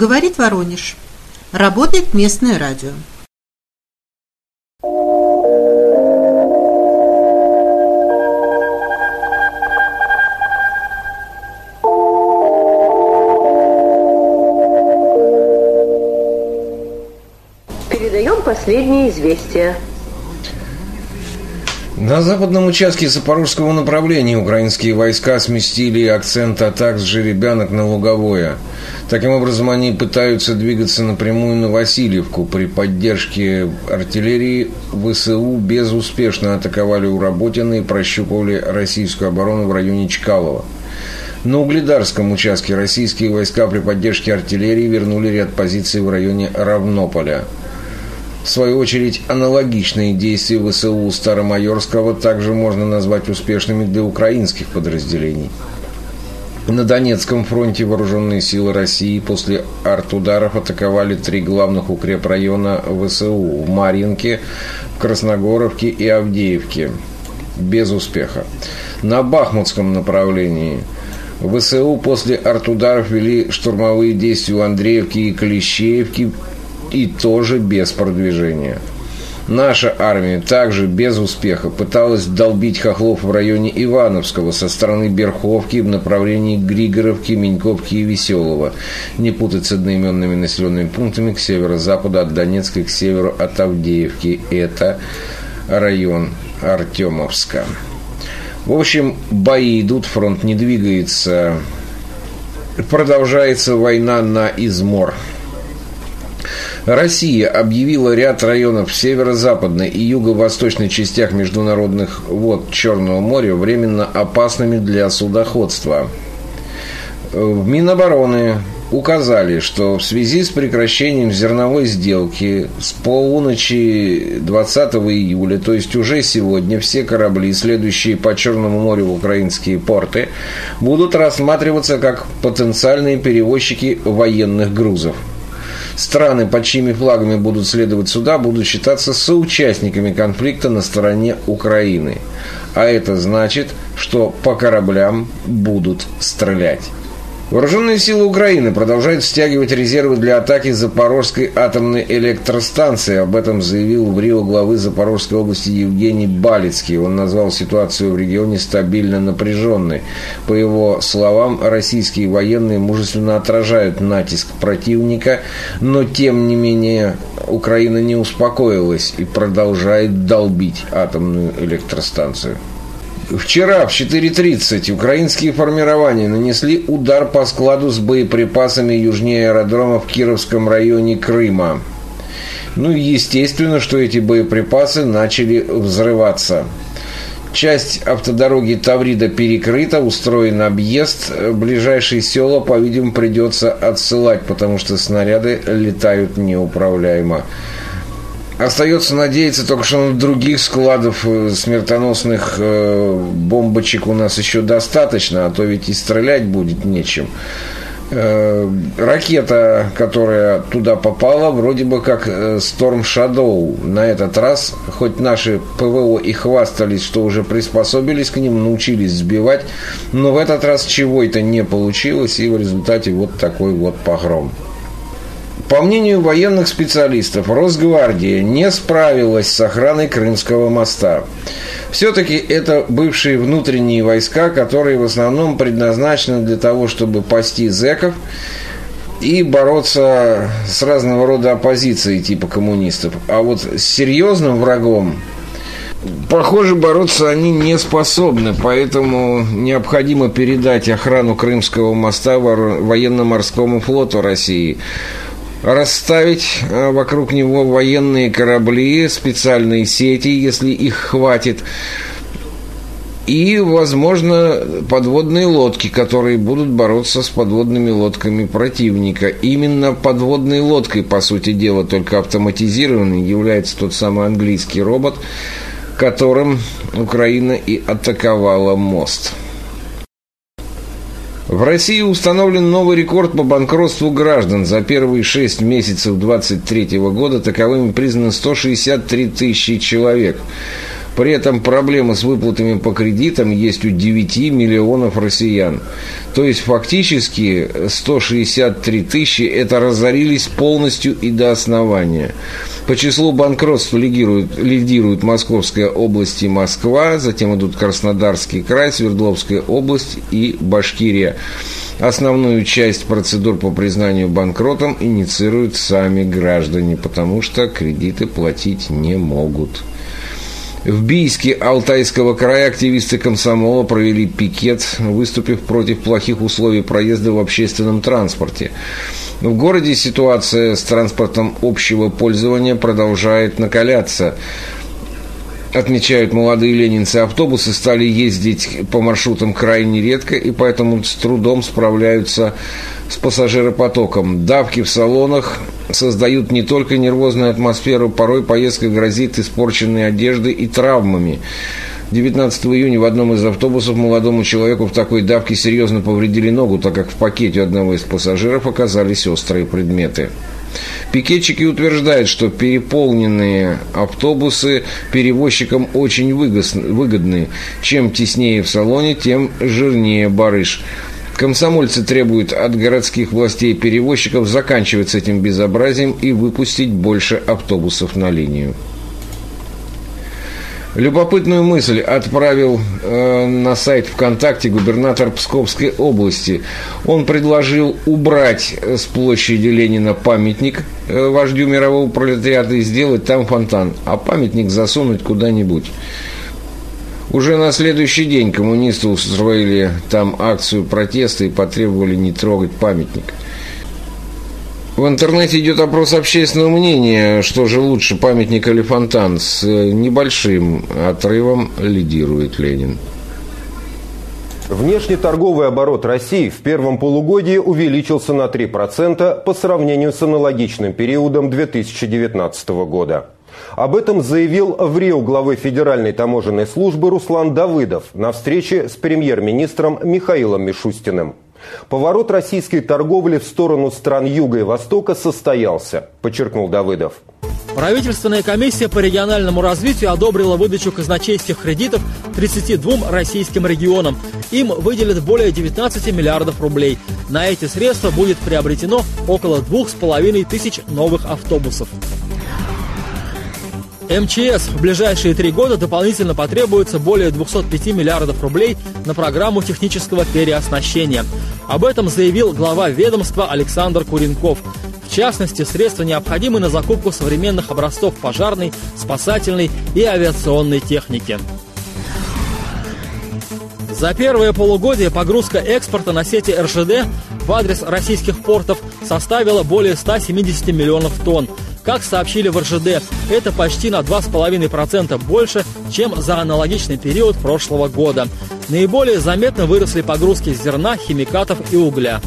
Говорит Воронеж. Работает местное радио. Передаем последние известия. На западном участке Запорожского направления украинские войска сместили акцент атак с жеребянок на Луговое. Таким образом, они пытаются двигаться напрямую на Васильевку. При поддержке артиллерии ВСУ безуспешно атаковали у Работина и прощупывали российскую оборону в районе Чкалова. На Угледарском участке российские войска при поддержке артиллерии вернули ряд позиций в районе Равнополя – в свою очередь, аналогичные действия ВСУ Старомайорского также можно назвать успешными для украинских подразделений. На Донецком фронте вооруженные силы России после артударов атаковали три главных укрепрайона ВСУ в Марьинке, Красногоровке и Авдеевке. Без успеха. На Бахмутском направлении ВСУ после артударов вели штурмовые действия у Андреевки и Клещеевки и тоже без продвижения. Наша армия также без успеха пыталась долбить хохлов в районе Ивановского со стороны Берховки в направлении Григоровки, Меньковки и Веселого. Не путать с одноименными населенными пунктами к северо-западу от Донецка к северу от Авдеевки. Это район Артемовска. В общем, бои идут, фронт не двигается. Продолжается война на измор. Россия объявила ряд районов в северо-западной и юго-восточной частях международных вод Черного моря временно опасными для судоходства. В Минобороны указали, что в связи с прекращением зерновой сделки с полуночи 20 июля, то есть уже сегодня, все корабли, следующие по Черному морю в украинские порты, будут рассматриваться как потенциальные перевозчики военных грузов – страны, под чьими флагами будут следовать суда, будут считаться соучастниками конфликта на стороне Украины. А это значит, что по кораблям будут стрелять. Вооруженные силы Украины продолжают стягивать резервы для атаки Запорожской атомной электростанции. Об этом заявил в Рио главы Запорожской области Евгений Балицкий. Он назвал ситуацию в регионе стабильно напряженной. По его словам, российские военные мужественно отражают натиск противника, но тем не менее Украина не успокоилась и продолжает долбить атомную электростанцию. Вчера в 4.30 украинские формирования нанесли удар по складу с боеприпасами южнее аэродрома в Кировском районе Крыма. Ну и естественно, что эти боеприпасы начали взрываться. Часть автодороги Таврида перекрыта, устроен объезд. Ближайшие села, по-видимому, придется отсылать, потому что снаряды летают неуправляемо. Остается надеяться только, что других складов э, смертоносных э, бомбочек у нас еще достаточно, а то ведь и стрелять будет нечем. Э, ракета, которая туда попала, вроде бы как Storm Shadow. На этот раз, хоть наши ПВО и хвастались, что уже приспособились к ним, научились сбивать, но в этот раз чего это не получилось, и в результате вот такой вот погром. По мнению военных специалистов, Росгвардия не справилась с охраной Крымского моста. Все-таки это бывшие внутренние войска, которые в основном предназначены для того, чтобы пасти зеков и бороться с разного рода оппозицией типа коммунистов. А вот с серьезным врагом Похоже, бороться они не способны, поэтому необходимо передать охрану Крымского моста военно-морскому флоту России расставить э, вокруг него военные корабли, специальные сети, если их хватит, и, возможно, подводные лодки, которые будут бороться с подводными лодками противника. Именно подводной лодкой, по сути дела, только автоматизированной, является тот самый английский робот, которым Украина и атаковала мост. В России установлен новый рекорд по банкротству граждан. За первые шесть месяцев 2023 года таковыми признано 163 тысячи человек. При этом проблема с выплатами по кредитам есть у 9 миллионов россиян. То есть фактически 163 тысячи это разорились полностью и до основания. По числу банкротств лидируют, лидируют Московская область и Москва, затем идут Краснодарский край, Свердловская область и Башкирия. Основную часть процедур по признанию банкротом инициируют сами граждане, потому что кредиты платить не могут. В Бийске Алтайского края активисты комсомола провели пикет, выступив против плохих условий проезда в общественном транспорте. В городе ситуация с транспортом общего пользования продолжает накаляться. Отмечают молодые ленинцы, автобусы стали ездить по маршрутам крайне редко и поэтому с трудом справляются с пассажиропотоком. Давки в салонах создают не только нервозную атмосферу, порой поездка грозит испорченной одеждой и травмами. 19 июня в одном из автобусов молодому человеку в такой давке серьезно повредили ногу, так как в пакете одного из пассажиров оказались острые предметы. Пикетчики утверждают, что переполненные автобусы перевозчикам очень выгодны. Чем теснее в салоне, тем жирнее барыш. Комсомольцы требуют от городских властей перевозчиков заканчивать с этим безобразием и выпустить больше автобусов на линию. Любопытную мысль отправил э, на сайт ВКонтакте губернатор Псковской области. Он предложил убрать с площади Ленина памятник э, вождю мирового пролетариата и сделать там фонтан, а памятник засунуть куда-нибудь. Уже на следующий день коммунисты устроили там акцию протеста и потребовали не трогать памятник. В интернете идет опрос общественного мнения, что же лучше, памятник или фонтан. С небольшим отрывом лидирует Ленин. Внешнеторговый оборот России в первом полугодии увеличился на 3% по сравнению с аналогичным периодом 2019 года. Об этом заявил в Рио главы Федеральной таможенной службы Руслан Давыдов на встрече с премьер-министром Михаилом Мишустиным. Поворот российской торговли в сторону стран Юга и Востока состоялся, подчеркнул Давыдов. Правительственная комиссия по региональному развитию одобрила выдачу казначейских кредитов 32 российским регионам. Им выделят более 19 миллиардов рублей. На эти средства будет приобретено около 2,5 тысяч новых автобусов. МЧС в ближайшие три года дополнительно потребуется более 205 миллиардов рублей на программу технического переоснащения. Об этом заявил глава ведомства Александр Куренков. В частности, средства необходимы на закупку современных образцов пожарной, спасательной и авиационной техники. За первое полугодие погрузка экспорта на сети РЖД в адрес российских портов составила более 170 миллионов тонн. Как сообщили в РЖД, это почти на 2,5% больше, чем за аналогичный период прошлого года. Наиболее заметно выросли погрузки зерна, химикатов и угля.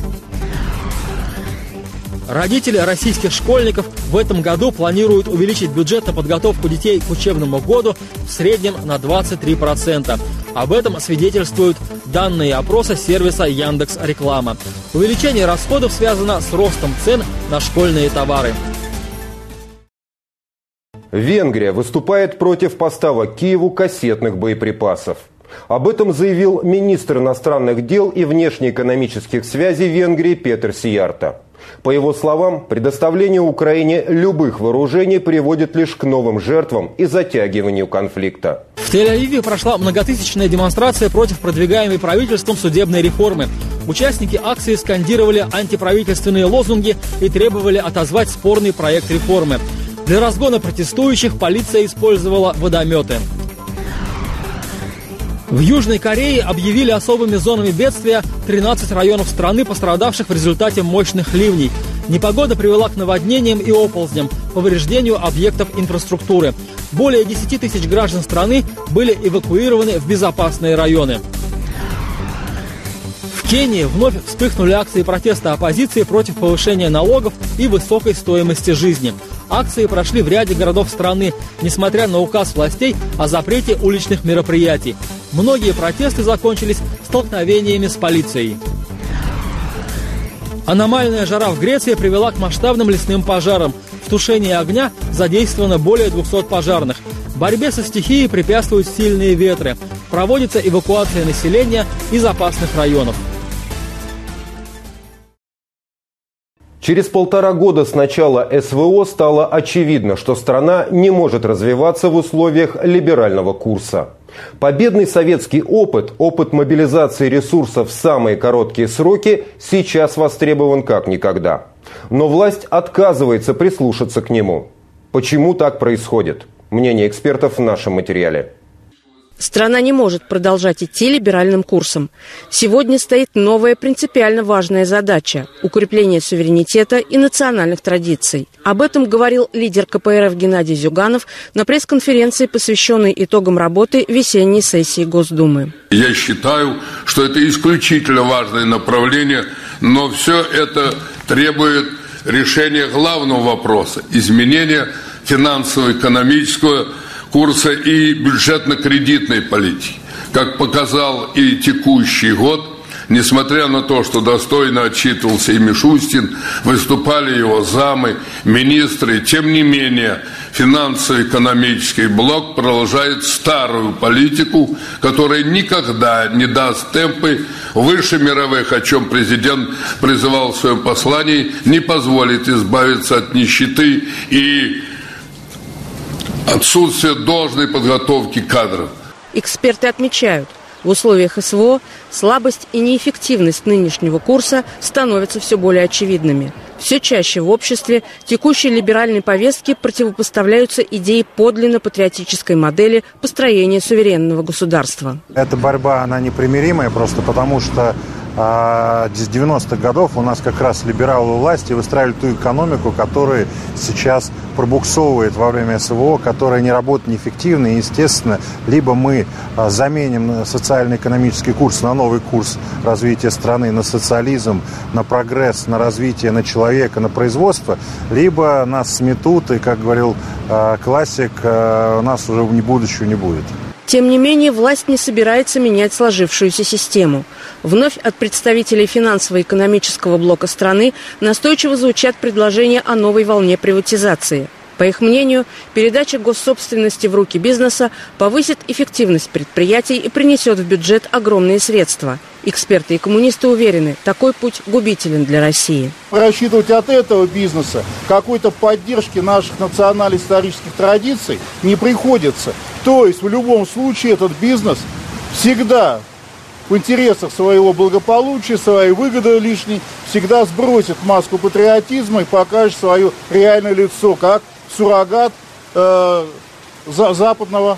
Родители российских школьников в этом году планируют увеличить бюджет на подготовку детей к учебному году в среднем на 23%. Об этом свидетельствуют данные опроса сервиса Яндекс Реклама. Увеличение расходов связано с ростом цен на школьные товары. Венгрия выступает против поставок Киеву кассетных боеприпасов. Об этом заявил министр иностранных дел и внешнеэкономических связей Венгрии Петр Сиярта. По его словам, предоставление Украине любых вооружений приводит лишь к новым жертвам и затягиванию конфликта. В Тель-Авиве прошла многотысячная демонстрация против продвигаемой правительством судебной реформы. Участники акции скандировали антиправительственные лозунги и требовали отозвать спорный проект реформы. Для разгона протестующих полиция использовала водометы. В Южной Корее объявили особыми зонами бедствия 13 районов страны, пострадавших в результате мощных ливней. Непогода привела к наводнениям и оползням, повреждению объектов инфраструктуры. Более 10 тысяч граждан страны были эвакуированы в безопасные районы. В Кении вновь вспыхнули акции протеста оппозиции против повышения налогов и высокой стоимости жизни. Акции прошли в ряде городов страны, несмотря на указ властей о запрете уличных мероприятий. Многие протесты закончились столкновениями с полицией. Аномальная жара в Греции привела к масштабным лесным пожарам. В тушении огня задействовано более 200 пожарных. Борьбе со стихией препятствуют сильные ветры. Проводится эвакуация населения из опасных районов. Через полтора года с начала СВО стало очевидно, что страна не может развиваться в условиях либерального курса. Победный советский опыт, опыт мобилизации ресурсов в самые короткие сроки сейчас востребован как никогда. Но власть отказывается прислушаться к нему. Почему так происходит? Мнение экспертов в нашем материале. Страна не может продолжать идти либеральным курсом. Сегодня стоит новая принципиально важная задача – укрепление суверенитета и национальных традиций. Об этом говорил лидер КПРФ Геннадий Зюганов на пресс-конференции, посвященной итогам работы весенней сессии Госдумы. Я считаю, что это исключительно важное направление, но все это требует решения главного вопроса – изменения финансово-экономического курса и бюджетно-кредитной политики. Как показал и текущий год, Несмотря на то, что достойно отчитывался и Мишустин, выступали его замы, министры, тем не менее финансово-экономический блок продолжает старую политику, которая никогда не даст темпы выше мировых, о чем президент призывал в своем послании, не позволит избавиться от нищеты и отсутствие должной подготовки кадров. Эксперты отмечают, в условиях СВО слабость и неэффективность нынешнего курса становятся все более очевидными. Все чаще в обществе текущей либеральной повестки противопоставляются идеи подлинно патриотической модели построения суверенного государства. Эта борьба, она непримиримая просто потому, что а с 90-х годов у нас как раз либералы власти выстраивали ту экономику, которая сейчас пробуксовывает во время СВО, которая не работает неэффективно. И, естественно, либо мы а, заменим социально-экономический курс на новый курс развития страны, на социализм, на прогресс, на развитие, на человека, на производство, либо нас сметут, и, как говорил а, классик, а, у нас уже не будущего не будет. Тем не менее, власть не собирается менять сложившуюся систему. Вновь от представителей финансово-экономического блока страны настойчиво звучат предложения о новой волне приватизации. По их мнению, передача госсобственности в руки бизнеса повысит эффективность предприятий и принесет в бюджет огромные средства. Эксперты и коммунисты уверены, такой путь губителен для России. Рассчитывать от этого бизнеса какой-то поддержки наших национально-исторических традиций не приходится. То есть в любом случае этот бизнес всегда в интересах своего благополучия, своей выгоды лишней, всегда сбросит маску патриотизма и покажет свое реальное лицо, как суррогат э, за, западного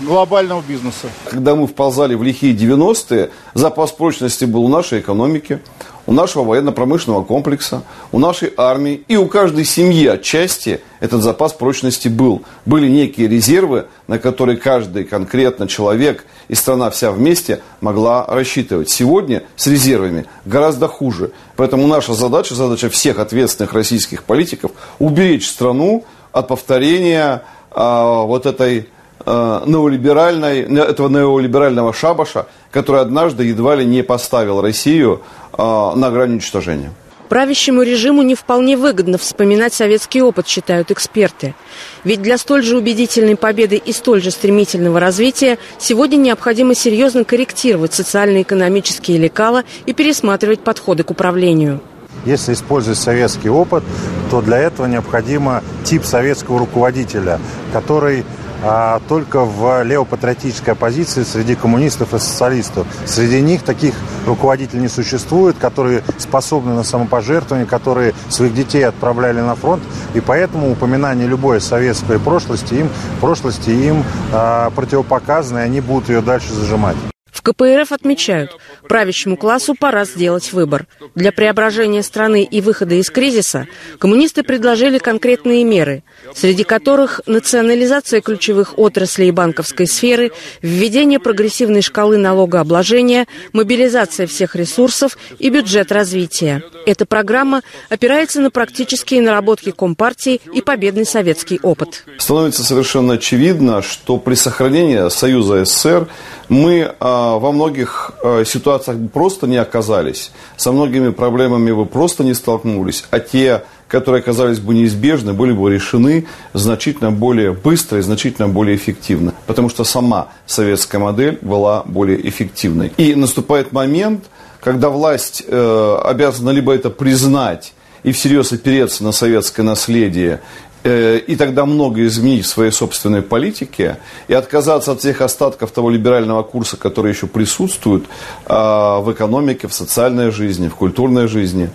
глобального бизнеса. Когда мы вползали в лихие 90-е, запас прочности был у нашей экономики, у нашего военно-промышленного комплекса, у нашей армии и у каждой семьи отчасти этот запас прочности был. Были некие резервы, на которые каждый конкретно человек и страна вся вместе могла рассчитывать. Сегодня с резервами гораздо хуже. Поэтому наша задача, задача всех ответственных российских политиков уберечь страну от повторения а, вот этой а, неолиберальной, этого неолиберального шабаша, который однажды едва ли не поставил Россию а, на грань уничтожения. Правящему режиму не вполне выгодно вспоминать советский опыт, считают эксперты. Ведь для столь же убедительной победы и столь же стремительного развития сегодня необходимо серьезно корректировать социально-экономические лекала и пересматривать подходы к управлению. Если использовать советский опыт, то для этого необходимо тип советского руководителя, который а, только в левопатриотической оппозиции среди коммунистов и социалистов. Среди них таких руководителей не существует, которые способны на самопожертвование, которые своих детей отправляли на фронт. И поэтому упоминание любой советской прошлости им, прошлости им а, противопоказано, и они будут ее дальше зажимать. В КПРФ отмечают, правящему классу пора сделать выбор. Для преображения страны и выхода из кризиса коммунисты предложили конкретные меры, среди которых национализация ключевых отраслей банковской сферы, введение прогрессивной шкалы налогообложения, мобилизация всех ресурсов и бюджет развития. Эта программа опирается на практические наработки Компартии и победный советский опыт. Становится совершенно очевидно, что при сохранении Союза СССР мы а, во многих э, ситуациях просто не оказались, со многими проблемами вы просто не столкнулись, а те, которые оказались бы неизбежны, были бы решены значительно более быстро и значительно более эффективно, потому что сама советская модель была более эффективной. И наступает момент, когда власть э, обязана либо это признать и всерьез опереться на советское наследие и тогда много изменить в своей собственной политике и отказаться от всех остатков того либерального курса, который еще присутствует а, в экономике, в социальной жизни, в культурной жизни.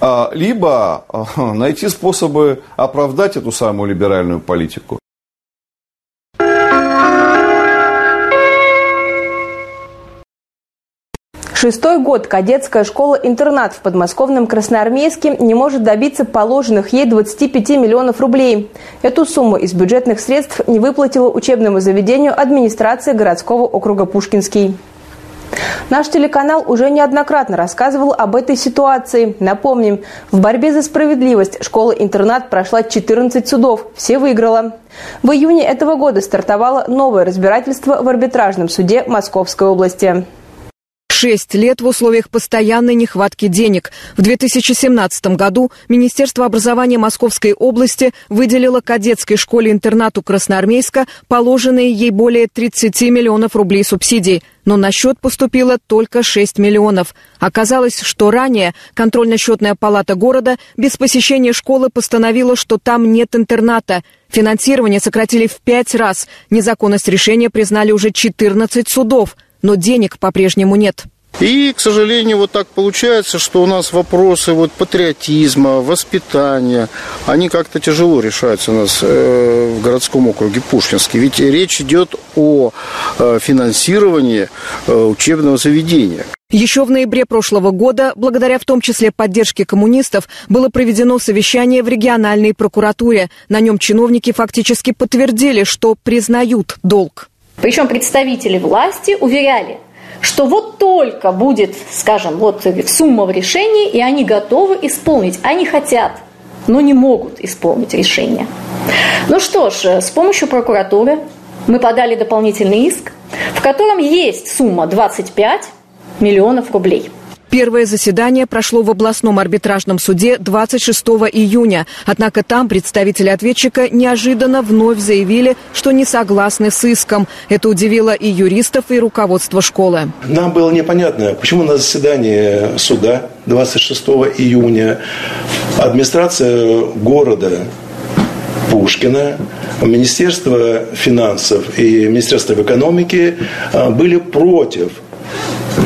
А, либо а, найти способы оправдать эту самую либеральную политику. Шестой год кадетская школа-интернат в подмосковном Красноармейске не может добиться положенных ей 25 миллионов рублей. Эту сумму из бюджетных средств не выплатила учебному заведению администрация городского округа Пушкинский. Наш телеканал уже неоднократно рассказывал об этой ситуации. Напомним, в борьбе за справедливость школа-интернат прошла 14 судов, все выиграла. В июне этого года стартовало новое разбирательство в арбитражном суде Московской области. Шесть лет в условиях постоянной нехватки денег. В 2017 году Министерство образования Московской области выделило кадетской школе-интернату Красноармейска положенные ей более 30 миллионов рублей субсидий. Но на счет поступило только 6 миллионов. Оказалось, что ранее контрольно-счетная палата города без посещения школы постановила, что там нет интерната. Финансирование сократили в пять раз. Незаконность решения признали уже 14 судов – но денег по-прежнему нет. И, к сожалению, вот так получается, что у нас вопросы вот патриотизма, воспитания, они как-то тяжело решаются у нас э, в городском округе Пушкинский. Ведь речь идет о э, финансировании э, учебного заведения. Еще в ноябре прошлого года, благодаря в том числе поддержке коммунистов, было проведено совещание в региональной прокуратуре. На нем чиновники фактически подтвердили, что признают долг. Причем представители власти уверяли, что вот только будет, скажем, вот сумма в решении, и они готовы исполнить. Они хотят, но не могут исполнить решение. Ну что ж, с помощью прокуратуры мы подали дополнительный иск, в котором есть сумма 25 миллионов рублей. Первое заседание прошло в областном арбитражном суде 26 июня. Однако там представители ответчика неожиданно вновь заявили, что не согласны с иском. Это удивило и юристов, и руководство школы. Нам было непонятно, почему на заседании суда 26 июня администрация города Пушкина, Министерство финансов и Министерство экономики а, были против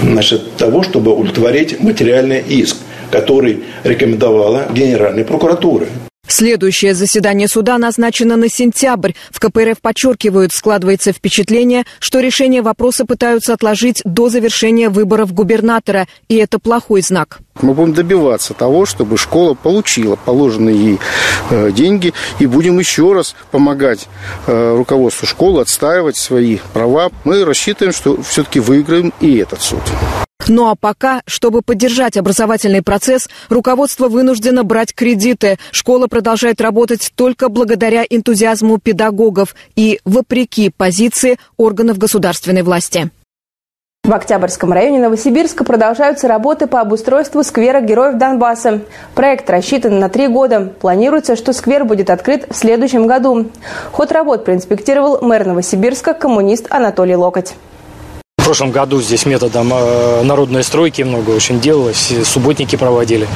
значит, того, чтобы удовлетворить материальный иск, который рекомендовала Генеральная прокуратура. Следующее заседание суда назначено на сентябрь. В КПРФ подчеркивают, складывается впечатление, что решение вопроса пытаются отложить до завершения выборов губернатора, и это плохой знак. Мы будем добиваться того, чтобы школа получила положенные ей э, деньги, и будем еще раз помогать э, руководству школы отстаивать свои права. Мы рассчитываем, что все-таки выиграем и этот суд. Ну а пока, чтобы поддержать образовательный процесс, руководство вынуждено брать кредиты. Школа продолжает работать только благодаря энтузиазму педагогов и вопреки позиции органов государственной власти. В Октябрьском районе Новосибирска продолжаются работы по обустройству сквера Героев Донбасса. Проект рассчитан на три года. Планируется, что сквер будет открыт в следующем году. Ход работ проинспектировал мэр Новосибирска коммунист Анатолий Локоть. В прошлом году здесь методом э, народной стройки много очень делалось, субботники проводили.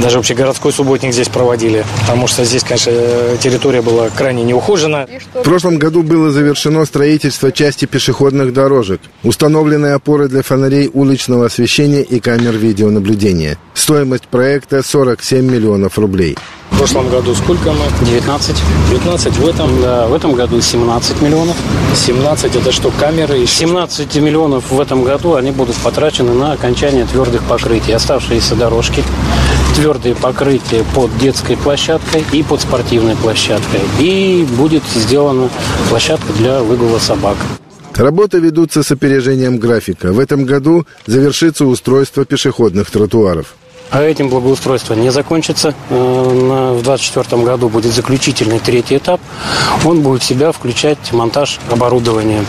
Даже вообще городской субботник здесь проводили, потому что здесь, конечно, территория была крайне неухожена. В прошлом году было завершено строительство части пешеходных дорожек, установлены опоры для фонарей уличного освещения и камер видеонаблюдения. Стоимость проекта 47 миллионов рублей. В прошлом году сколько мы? 19. 19 в этом? Да, в этом году 17 миллионов. 17 это что, камеры? 17 миллионов в этом году они будут потрачены на окончание твердых покрытий. Оставшиеся дорожки, твердые покрытия под детской площадкой и под спортивной площадкой. И будет сделана площадка для выгула собак. Работы ведутся с опережением графика. В этом году завершится устройство пешеходных тротуаров. А этим благоустройство не закончится. Э, в 2024 году будет заключительный третий этап. Он будет в себя включать монтаж оборудования.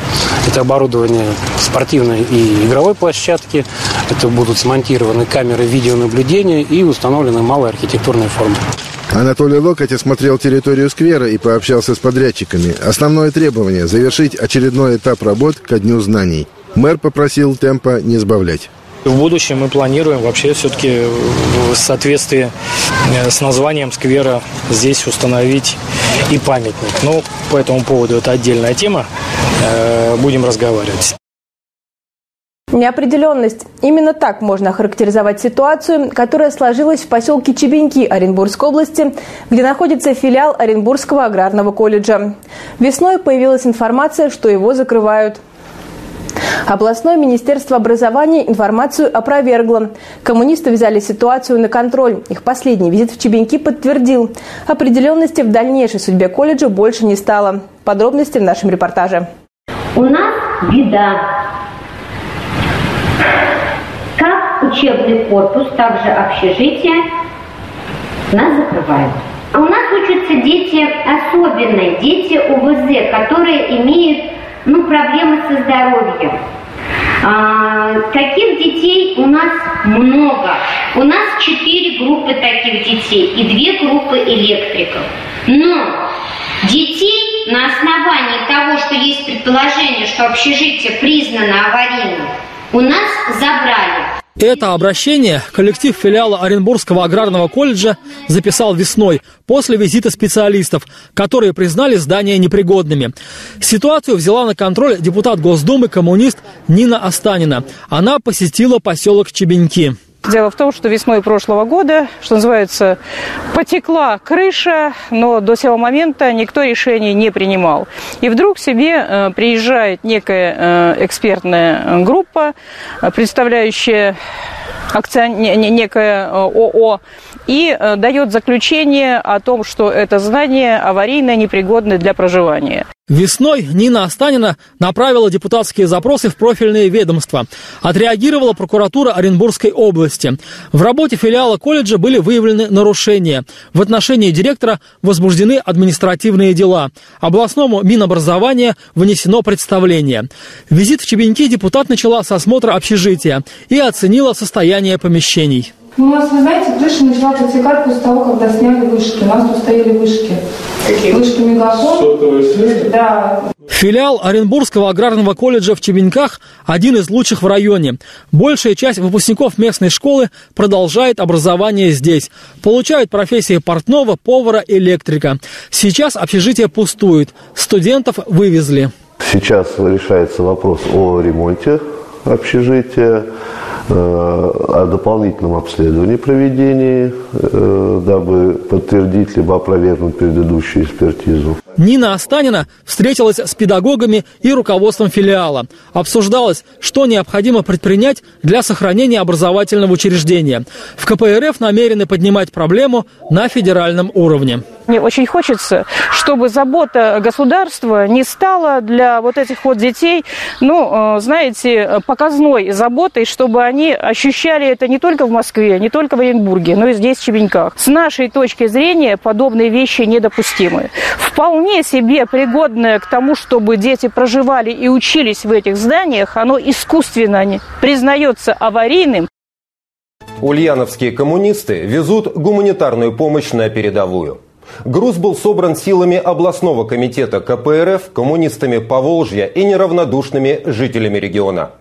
Это оборудование спортивной и игровой площадки. Это будут смонтированы камеры видеонаблюдения и установлены малые архитектурные формы. Анатолий Локоть осмотрел территорию сквера и пообщался с подрядчиками. Основное требование – завершить очередной этап работ ко Дню знаний. Мэр попросил темпа не сбавлять. В будущем мы планируем вообще все-таки в соответствии э, с названием сквера здесь установить и памятник. Но по этому поводу это отдельная тема. Э, будем разговаривать. Неопределенность. Именно так можно охарактеризовать ситуацию, которая сложилась в поселке Чебеньки Оренбургской области, где находится филиал Оренбургского аграрного колледжа. Весной появилась информация, что его закрывают. Областное министерство образования информацию опровергло. Коммунисты взяли ситуацию на контроль. Их последний визит в Чебеньки подтвердил. Определенности в дальнейшей судьбе колледжа больше не стало. Подробности в нашем репортаже. У нас беда. Как учебный корпус, так же общежитие нас закрывают. А у нас учатся дети особенные, дети УВЗ, которые имеют ну, проблемы со здоровьем. А, таких детей у нас много. У нас четыре группы таких детей и две группы электриков. Но детей на основании того, что есть предположение, что общежитие признано аварийным, у нас забрали. Это обращение коллектив филиала Оренбургского аграрного колледжа записал весной после визита специалистов, которые признали здания непригодными. Ситуацию взяла на контроль депутат Госдумы коммунист Нина Останина. Она посетила поселок Чебеньки. Дело в том, что весной прошлого года, что называется, потекла крыша, но до сего момента никто решений не принимал. И вдруг себе э, приезжает некая э, экспертная группа, э, представляющая акцион... некое ООО, и дает заключение о том, что это здание аварийное, непригодное для проживания. Весной Нина Останина направила депутатские запросы в профильные ведомства. Отреагировала прокуратура Оренбургской области. В работе филиала колледжа были выявлены нарушения. В отношении директора возбуждены административные дела. Областному Минобразования внесено представление. Визит в Чебеньки депутат начала с осмотра общежития и оценила состояние помещений. Ну, у нас, вы знаете, крыша начала протекать после того, когда сняли вышки. У нас тут стояли вышки. Какие? Вышка Мегафон. Сотовая Да. Филиал Оренбургского аграрного колледжа в Чебеньках – один из лучших в районе. Большая часть выпускников местной школы продолжает образование здесь. Получают профессии портного, повара, электрика. Сейчас общежитие пустует. Студентов вывезли. Сейчас решается вопрос о ремонте общежития. Э, о дополнительном обследовании проведении, э, дабы подтвердить либо опровергнуть предыдущую экспертизу. Нина Останина встретилась с педагогами и руководством филиала. Обсуждалось, что необходимо предпринять для сохранения образовательного учреждения. В КПРФ намерены поднимать проблему на федеральном уровне. Мне очень хочется, чтобы забота государства не стала для вот этих вот детей, ну, э, знаете, показной заботой, чтобы они ощущали это не только в Москве, не только в Оренбурге, но и здесь, в Чебеньках. С нашей точки зрения подобные вещи недопустимы. Вполне себе пригодное к тому, чтобы дети проживали и учились в этих зданиях, оно искусственно признается аварийным. Ульяновские коммунисты везут гуманитарную помощь на передовую. Груз был собран силами областного комитета КПРФ, коммунистами Поволжья и неравнодушными жителями региона.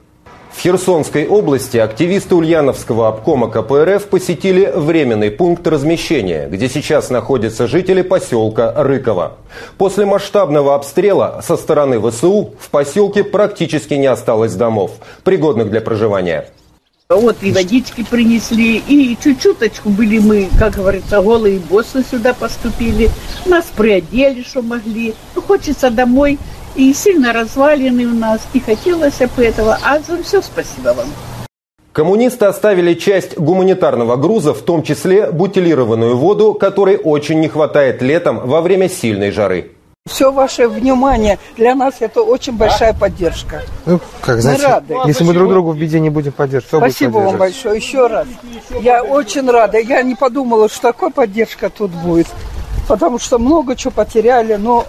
В Херсонской области активисты Ульяновского обкома КПРФ посетили временный пункт размещения, где сейчас находятся жители поселка Рыково. После масштабного обстрела со стороны ВСУ в поселке практически не осталось домов, пригодных для проживания. Вот и водички принесли, и чуть-чуточку были мы, как говорится, голые боссы сюда поступили. Нас приодели, что могли. Ну, хочется домой, и сильно развалины у нас, не хотелось бы этого. А за все спасибо вам. Коммунисты оставили часть гуманитарного груза, в том числе бутилированную воду, которой очень не хватает летом во время сильной жары. Все ваше внимание для нас это очень большая поддержка. Ну, как знаете, мы рады. если мы друг другу в беде не будем поддерживать, Спасибо вам большое еще раз. Я очень рада. Я не подумала, что такая поддержка тут будет. Потому что много чего потеряли, но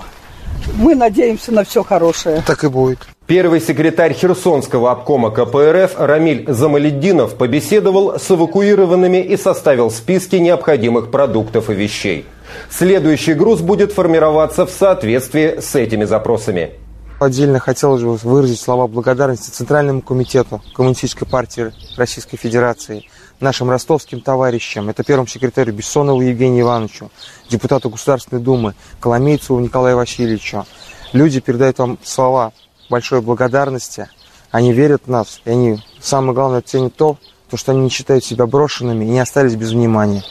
мы надеемся на все хорошее. Так и будет. Первый секретарь Херсонского обкома КПРФ Рамиль Замаледдинов побеседовал с эвакуированными и составил списки необходимых продуктов и вещей. Следующий груз будет формироваться в соответствии с этими запросами. Отдельно хотелось бы выразить слова благодарности Центральному комитету Коммунистической партии Российской Федерации, нашим ростовским товарищам, это первому секретарю Бессонову Евгению Ивановичу, депутату Государственной Думы Коломейцеву Николаю Васильевичу. Люди передают вам слова большой благодарности. Они верят в нас, и они, самое главное, ценят то, то, что они не считают себя брошенными и не остались без внимания.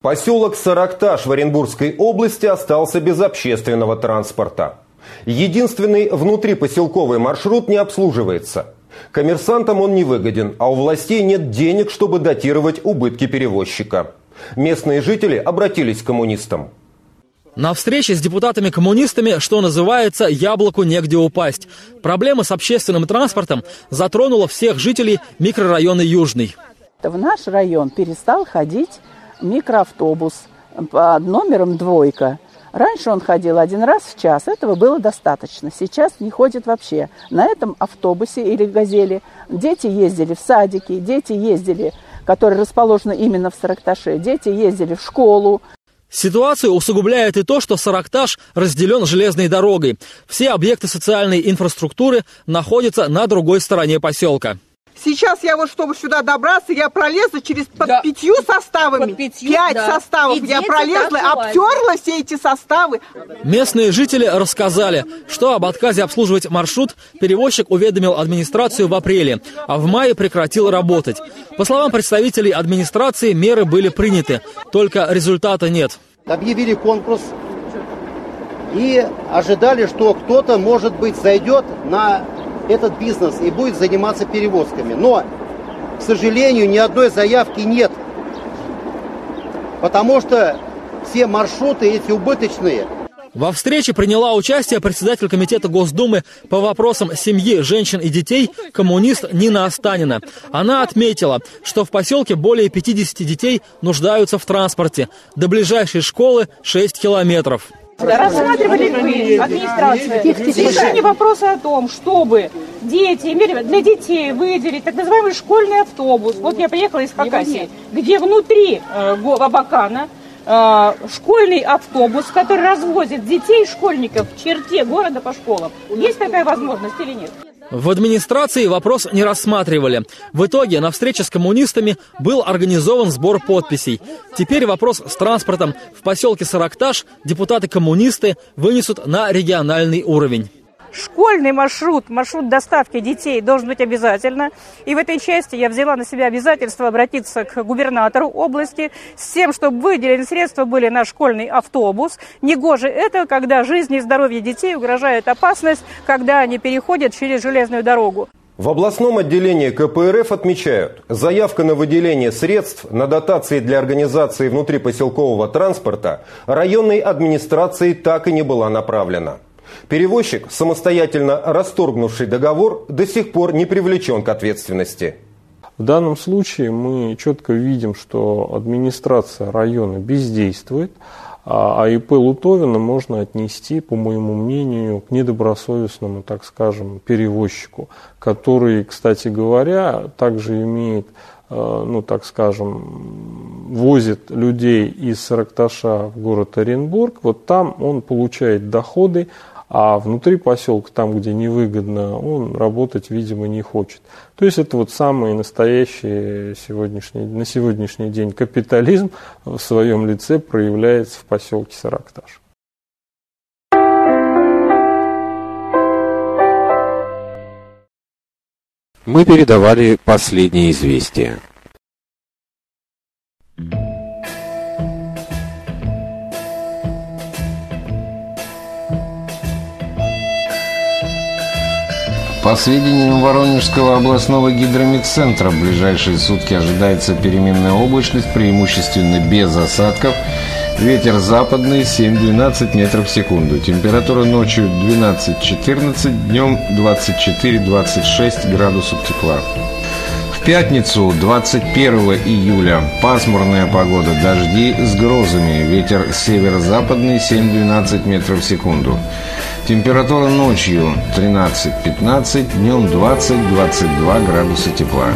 Поселок Саракташ в Оренбургской области остался без общественного транспорта. Единственный внутрипоселковый маршрут не обслуживается. Коммерсантам он не выгоден, а у властей нет денег, чтобы датировать убытки перевозчика. Местные жители обратились к коммунистам. На встрече с депутатами-коммунистами, что называется, яблоку негде упасть. Проблема с общественным транспортом затронула всех жителей микрорайона Южный. В наш район перестал ходить микроавтобус под номером «двойка». Раньше он ходил один раз в час, этого было достаточно. Сейчас не ходит вообще. На этом автобусе или «Газели» дети ездили в садики, дети ездили, которые расположены именно в Саракташе, дети ездили в школу. Ситуацию усугубляет и то, что Саракташ разделен железной дорогой. Все объекты социальной инфраструктуры находятся на другой стороне поселка. Сейчас я вот, чтобы сюда добраться, я пролезла через под да. пятью составами. Под пятью, Пять да. составов И я пролезла, обтерла все эти составы. Местные жители рассказали, что об отказе обслуживать маршрут перевозчик уведомил администрацию в апреле, а в мае прекратил работать. По словам представителей администрации, меры были приняты, только результата нет. Объявили конкурс и ожидали, что кто-то, может быть, зайдет на этот бизнес и будет заниматься перевозками. Но, к сожалению, ни одной заявки нет. Потому что все маршруты эти убыточные. Во встрече приняла участие председатель комитета Госдумы по вопросам семьи, женщин и детей, коммунист Нина Останина. Она отметила, что в поселке более 50 детей нуждаются в транспорте. До ближайшей школы 6 километров. Рассматривали вы, администрация, решение вопроса о том, чтобы дети имели для детей выделить так называемый школьный автобус. Вот я приехала из Хакасии, где внутри э, Абакана э, школьный автобус, который развозит детей, школьников в черте города по школам. Есть такая возможность или нет? В администрации вопрос не рассматривали. В итоге на встрече с коммунистами был организован сбор подписей. Теперь вопрос с транспортом в поселке Саракташ депутаты-коммунисты вынесут на региональный уровень. Школьный маршрут, маршрут доставки детей должен быть обязательно. И в этой части я взяла на себя обязательство обратиться к губернатору области с тем, чтобы выделены средства были на школьный автобус. Негоже это, когда жизни и здоровье детей угрожает опасность, когда они переходят через железную дорогу. В областном отделении КПРФ отмечают, заявка на выделение средств на дотации для организации внутрипоселкового транспорта районной администрации так и не была направлена. Перевозчик, самостоятельно расторгнувший договор, до сих пор не привлечен к ответственности. В данном случае мы четко видим, что администрация района бездействует, а АИП Лутовина можно отнести, по моему мнению, к недобросовестному, так скажем, перевозчику, который, кстати говоря, также имеет, э, ну, так скажем, возит людей из Саракташа в город Оренбург, вот там он получает доходы а внутри поселка, там, где невыгодно, он работать, видимо, не хочет. То есть это вот самый настоящий сегодняшний, на сегодняшний день капитализм в своем лице проявляется в поселке Саракташ. Мы передавали последние известия. По сведениям Воронежского областного гидрометцентра, в ближайшие сутки ожидается переменная облачность, преимущественно без осадков. Ветер западный 7-12 метров в секунду. Температура ночью 12-14, днем 24-26 градусов тепла. В пятницу, 21 июля, пасмурная погода, дожди с грозами, ветер северо-западный 7-12 метров в секунду. Температура ночью 13-15, днем 20-22 градуса тепла.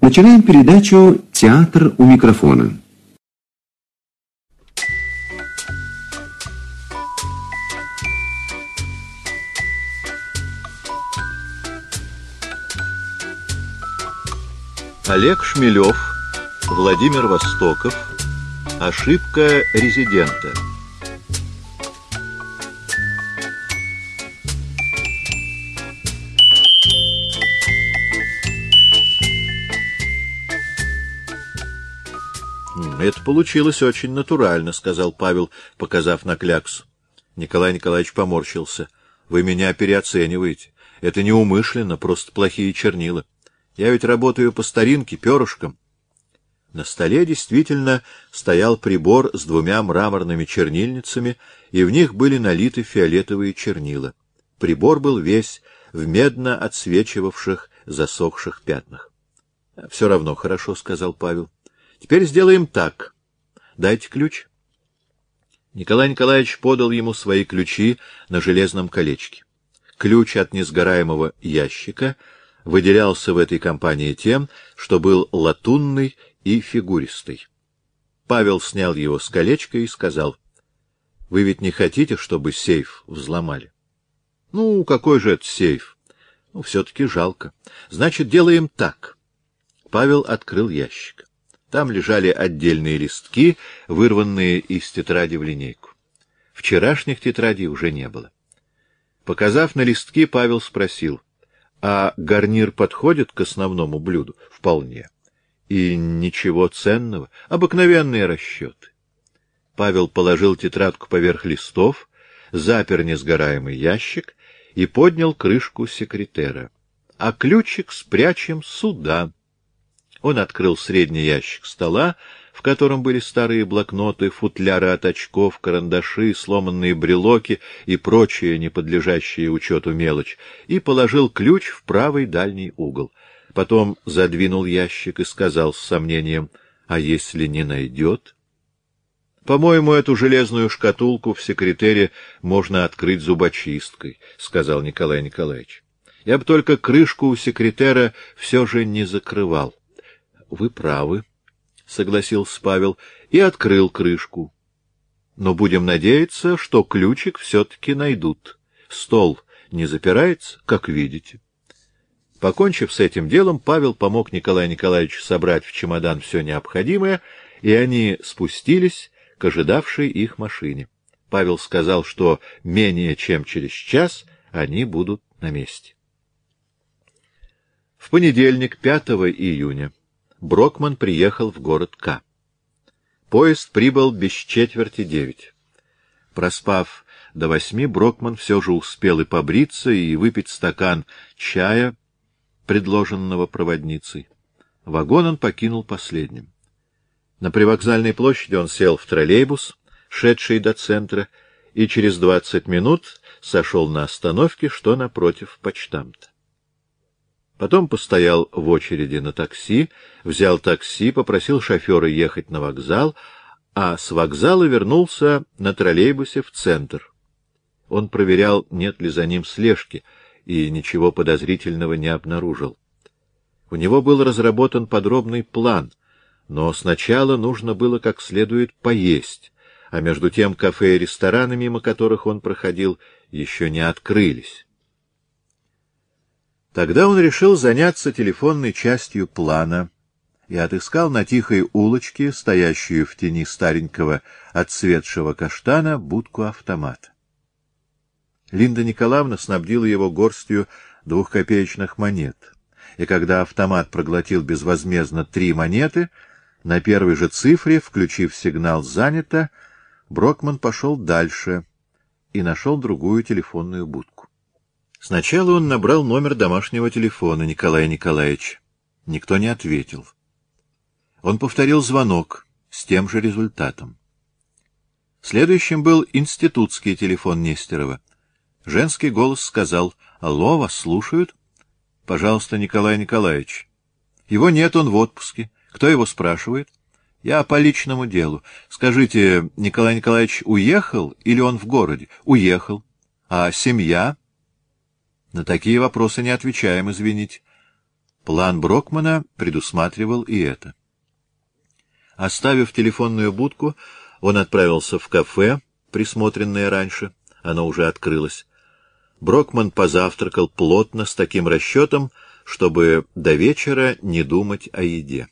Начинаем передачу «Театр у микрофона». Олег Шмелев, Владимир Востоков. Ошибка резидента. «Это получилось очень натурально», — сказал Павел, показав на кляксу. Николай Николаевич поморщился. «Вы меня переоцениваете. Это неумышленно, просто плохие чернила. Я ведь работаю по старинке, перышком». На столе действительно стоял прибор с двумя мраморными чернильницами, и в них были налиты фиолетовые чернила. Прибор был весь в медно отсвечивавших засохших пятнах. — Все равно хорошо, — сказал Павел. Теперь сделаем так. Дайте ключ. Николай Николаевич подал ему свои ключи на железном колечке. Ключ от несгораемого ящика выделялся в этой компании тем, что был латунный и фигуристый. Павел снял его с колечка и сказал, — Вы ведь не хотите, чтобы сейф взломали? — Ну, какой же это сейф? Ну, все-таки жалко. Значит, делаем так. Павел открыл ящик. Там лежали отдельные листки, вырванные из тетради в линейку. Вчерашних тетрадей уже не было. Показав на листки, Павел спросил, а гарнир подходит к основному блюду? Вполне. И ничего ценного, обыкновенные расчеты. Павел положил тетрадку поверх листов, запер несгораемый ящик и поднял крышку секретера. А ключик спрячем сюда. Он открыл средний ящик стола, в котором были старые блокноты, футляры от очков, карандаши, сломанные брелоки и прочие, не подлежащие учету мелочь, и положил ключ в правый дальний угол. Потом задвинул ящик и сказал с сомнением, «А если не найдет?» «По-моему, эту железную шкатулку в секретере можно открыть зубочисткой», — сказал Николай Николаевич. «Я бы только крышку у секретера все же не закрывал». — Вы правы, — согласился Павел и открыл крышку. — Но будем надеяться, что ключик все-таки найдут. Стол не запирается, как видите. Покончив с этим делом, Павел помог Николаю Николаевичу собрать в чемодан все необходимое, и они спустились к ожидавшей их машине. Павел сказал, что менее чем через час они будут на месте. В понедельник, 5 июня, Брокман приехал в город К. Поезд прибыл без четверти девять. Проспав до восьми, Брокман все же успел и побриться, и выпить стакан чая, предложенного проводницей. Вагон он покинул последним. На привокзальной площади он сел в троллейбус, шедший до центра, и через двадцать минут сошел на остановке, что напротив почтамта. Потом постоял в очереди на такси, взял такси, попросил шофера ехать на вокзал, а с вокзала вернулся на троллейбусе в центр. Он проверял, нет ли за ним слежки, и ничего подозрительного не обнаружил. У него был разработан подробный план, но сначала нужно было как следует поесть, а между тем кафе и рестораны, мимо которых он проходил, еще не открылись. Тогда он решил заняться телефонной частью плана и отыскал на тихой улочке, стоящую в тени старенького отцветшего каштана, будку автомата. Линда Николаевна снабдила его горстью двухкопеечных монет, и когда автомат проглотил безвозмездно три монеты, на первой же цифре, включив сигнал «занято», Брокман пошел дальше и нашел другую телефонную будку. Сначала он набрал номер домашнего телефона Николая Николаевича. Никто не ответил. Он повторил звонок с тем же результатом. Следующим был институтский телефон Нестерова. Женский голос сказал «Алло, вас слушают?» «Пожалуйста, Николай Николаевич». «Его нет, он в отпуске. Кто его спрашивает?» «Я по личному делу. Скажите, Николай Николаевич уехал или он в городе?» «Уехал. А семья?» «На такие вопросы не отвечаем, извините». План Брокмана предусматривал и это. Оставив телефонную будку, он отправился в кафе, присмотренное раньше, оно уже открылось. Брокман позавтракал плотно с таким расчетом, чтобы до вечера не думать о еде.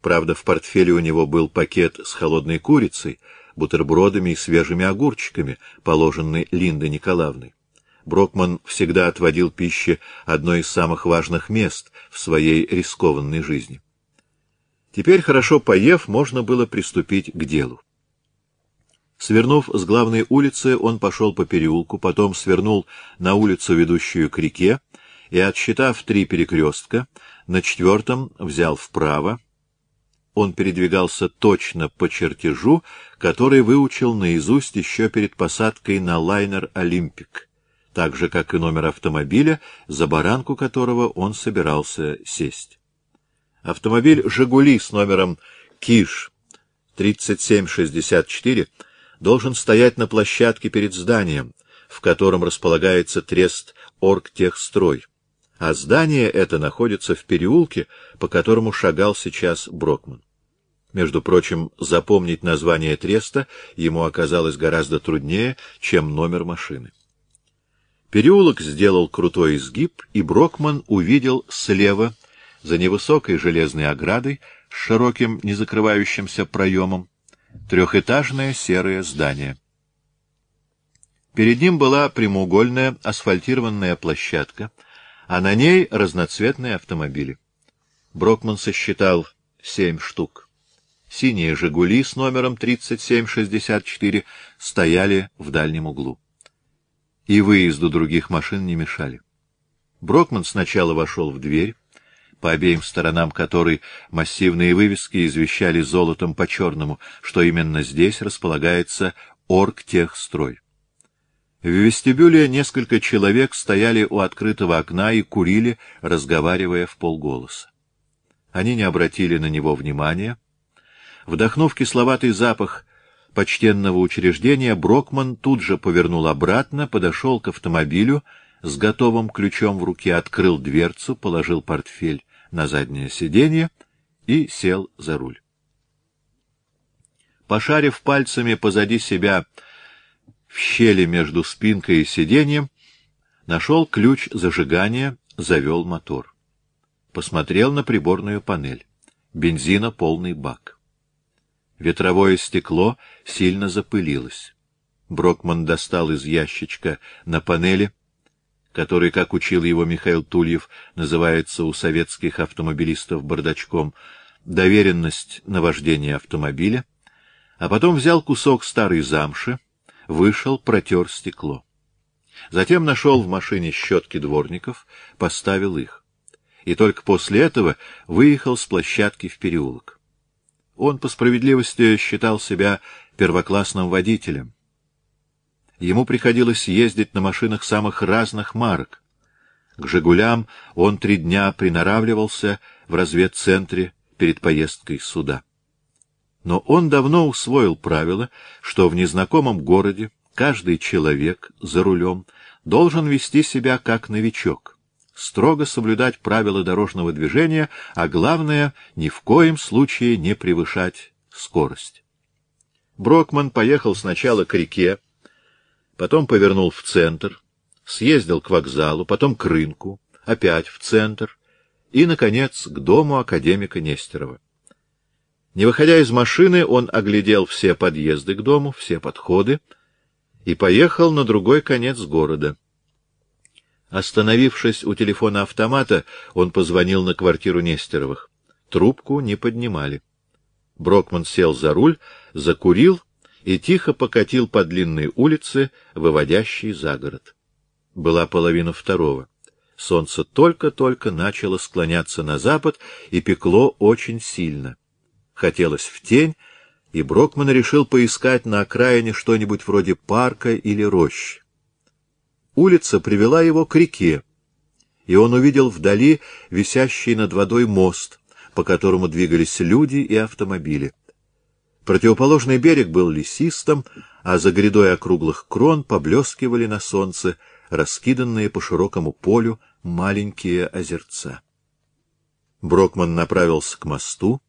Правда, в портфеле у него был пакет с холодной курицей, бутербродами и свежими огурчиками, положенный Линдой Николаевной. Брокман всегда отводил пище одно из самых важных мест в своей рискованной жизни. Теперь, хорошо поев, можно было приступить к делу. Свернув с главной улицы, он пошел по переулку, потом свернул на улицу, ведущую к реке, и, отсчитав три перекрестка, на четвертом взял вправо. Он передвигался точно по чертежу, который выучил наизусть еще перед посадкой на лайнер «Олимпик», так же, как и номер автомобиля, за баранку которого он собирался сесть. Автомобиль «Жигули» с номером «Киш» 3764 должен стоять на площадке перед зданием, в котором располагается трест «Оргтехстрой», а здание это находится в переулке, по которому шагал сейчас Брокман. Между прочим, запомнить название треста ему оказалось гораздо труднее, чем номер машины. Переулок сделал крутой изгиб, и Брокман увидел слева, за невысокой железной оградой с широким незакрывающимся проемом, трехэтажное серое здание. Перед ним была прямоугольная асфальтированная площадка, а на ней разноцветные автомобили. Брокман сосчитал семь штук. Синие «Жигули» с номером 3764 стояли в дальнем углу. И выезду других машин не мешали. Брокман сначала вошел в дверь, по обеим сторонам которой массивные вывески извещали золотом по черному, что именно здесь располагается оргтехстрой. В вестибюле несколько человек стояли у открытого окна и курили, разговаривая в полголоса. Они не обратили на него внимания. Вдохнув кисловатый запах почтенного учреждения, Брокман тут же повернул обратно, подошел к автомобилю, с готовым ключом в руке открыл дверцу, положил портфель на заднее сиденье и сел за руль. Пошарив пальцами позади себя в щели между спинкой и сиденьем, нашел ключ зажигания, завел мотор. Посмотрел на приборную панель. Бензина полный бак. Ветровое стекло сильно запылилось. Брокман достал из ящичка на панели который, как учил его Михаил Тульев, называется у советских автомобилистов бардачком, доверенность на вождение автомобиля, а потом взял кусок старой замши, вышел, протер стекло. Затем нашел в машине щетки дворников, поставил их. И только после этого выехал с площадки в переулок. Он, по справедливости, считал себя первоклассным водителем, Ему приходилось ездить на машинах самых разных марок. К «Жигулям» он три дня приноравливался в разведцентре перед поездкой сюда. Но он давно усвоил правило, что в незнакомом городе каждый человек за рулем должен вести себя как новичок, строго соблюдать правила дорожного движения, а главное, ни в коем случае не превышать скорость. Брокман поехал сначала к реке, потом повернул в центр, съездил к вокзалу, потом к рынку, опять в центр и, наконец, к дому академика Нестерова. Не выходя из машины, он оглядел все подъезды к дому, все подходы и поехал на другой конец города. Остановившись у телефона автомата, он позвонил на квартиру Нестеровых. Трубку не поднимали. Брокман сел за руль, закурил и тихо покатил по длинной улице, выводящей за город. Была половина второго. Солнце только-только начало склоняться на запад и пекло очень сильно. Хотелось в тень, и Брокман решил поискать на окраине что-нибудь вроде парка или рощи. Улица привела его к реке, и он увидел вдали висящий над водой мост, по которому двигались люди и автомобили. Противоположный берег был лесистым, а за грядой округлых крон поблескивали на солнце раскиданные по широкому полю маленькие озерца. Брокман направился к мосту,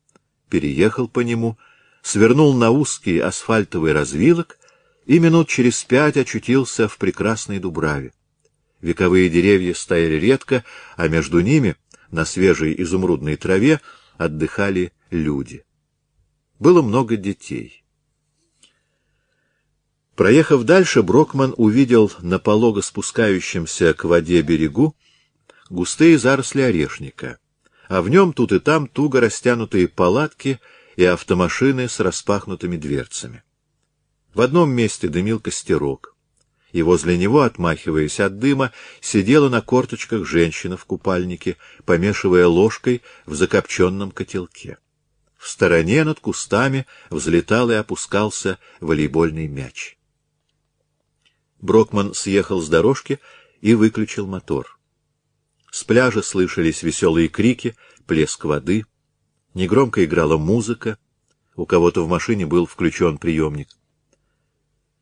переехал по нему, свернул на узкий асфальтовый развилок и минут через пять очутился в прекрасной Дубраве. Вековые деревья стояли редко, а между ними, на свежей изумрудной траве, отдыхали люди. Было много детей. Проехав дальше, Брокман увидел на полого спускающемся к воде берегу густые заросли орешника — а в нем тут и там туго растянутые палатки и автомашины с распахнутыми дверцами. В одном месте дымил костерок, и возле него, отмахиваясь от дыма, сидела на корточках женщина в купальнике, помешивая ложкой в закопченном котелке. В стороне над кустами взлетал и опускался волейбольный мяч. Брокман съехал с дорожки и выключил мотор. С пляжа слышались веселые крики, плеск воды. Негромко играла музыка. У кого-то в машине был включен приемник.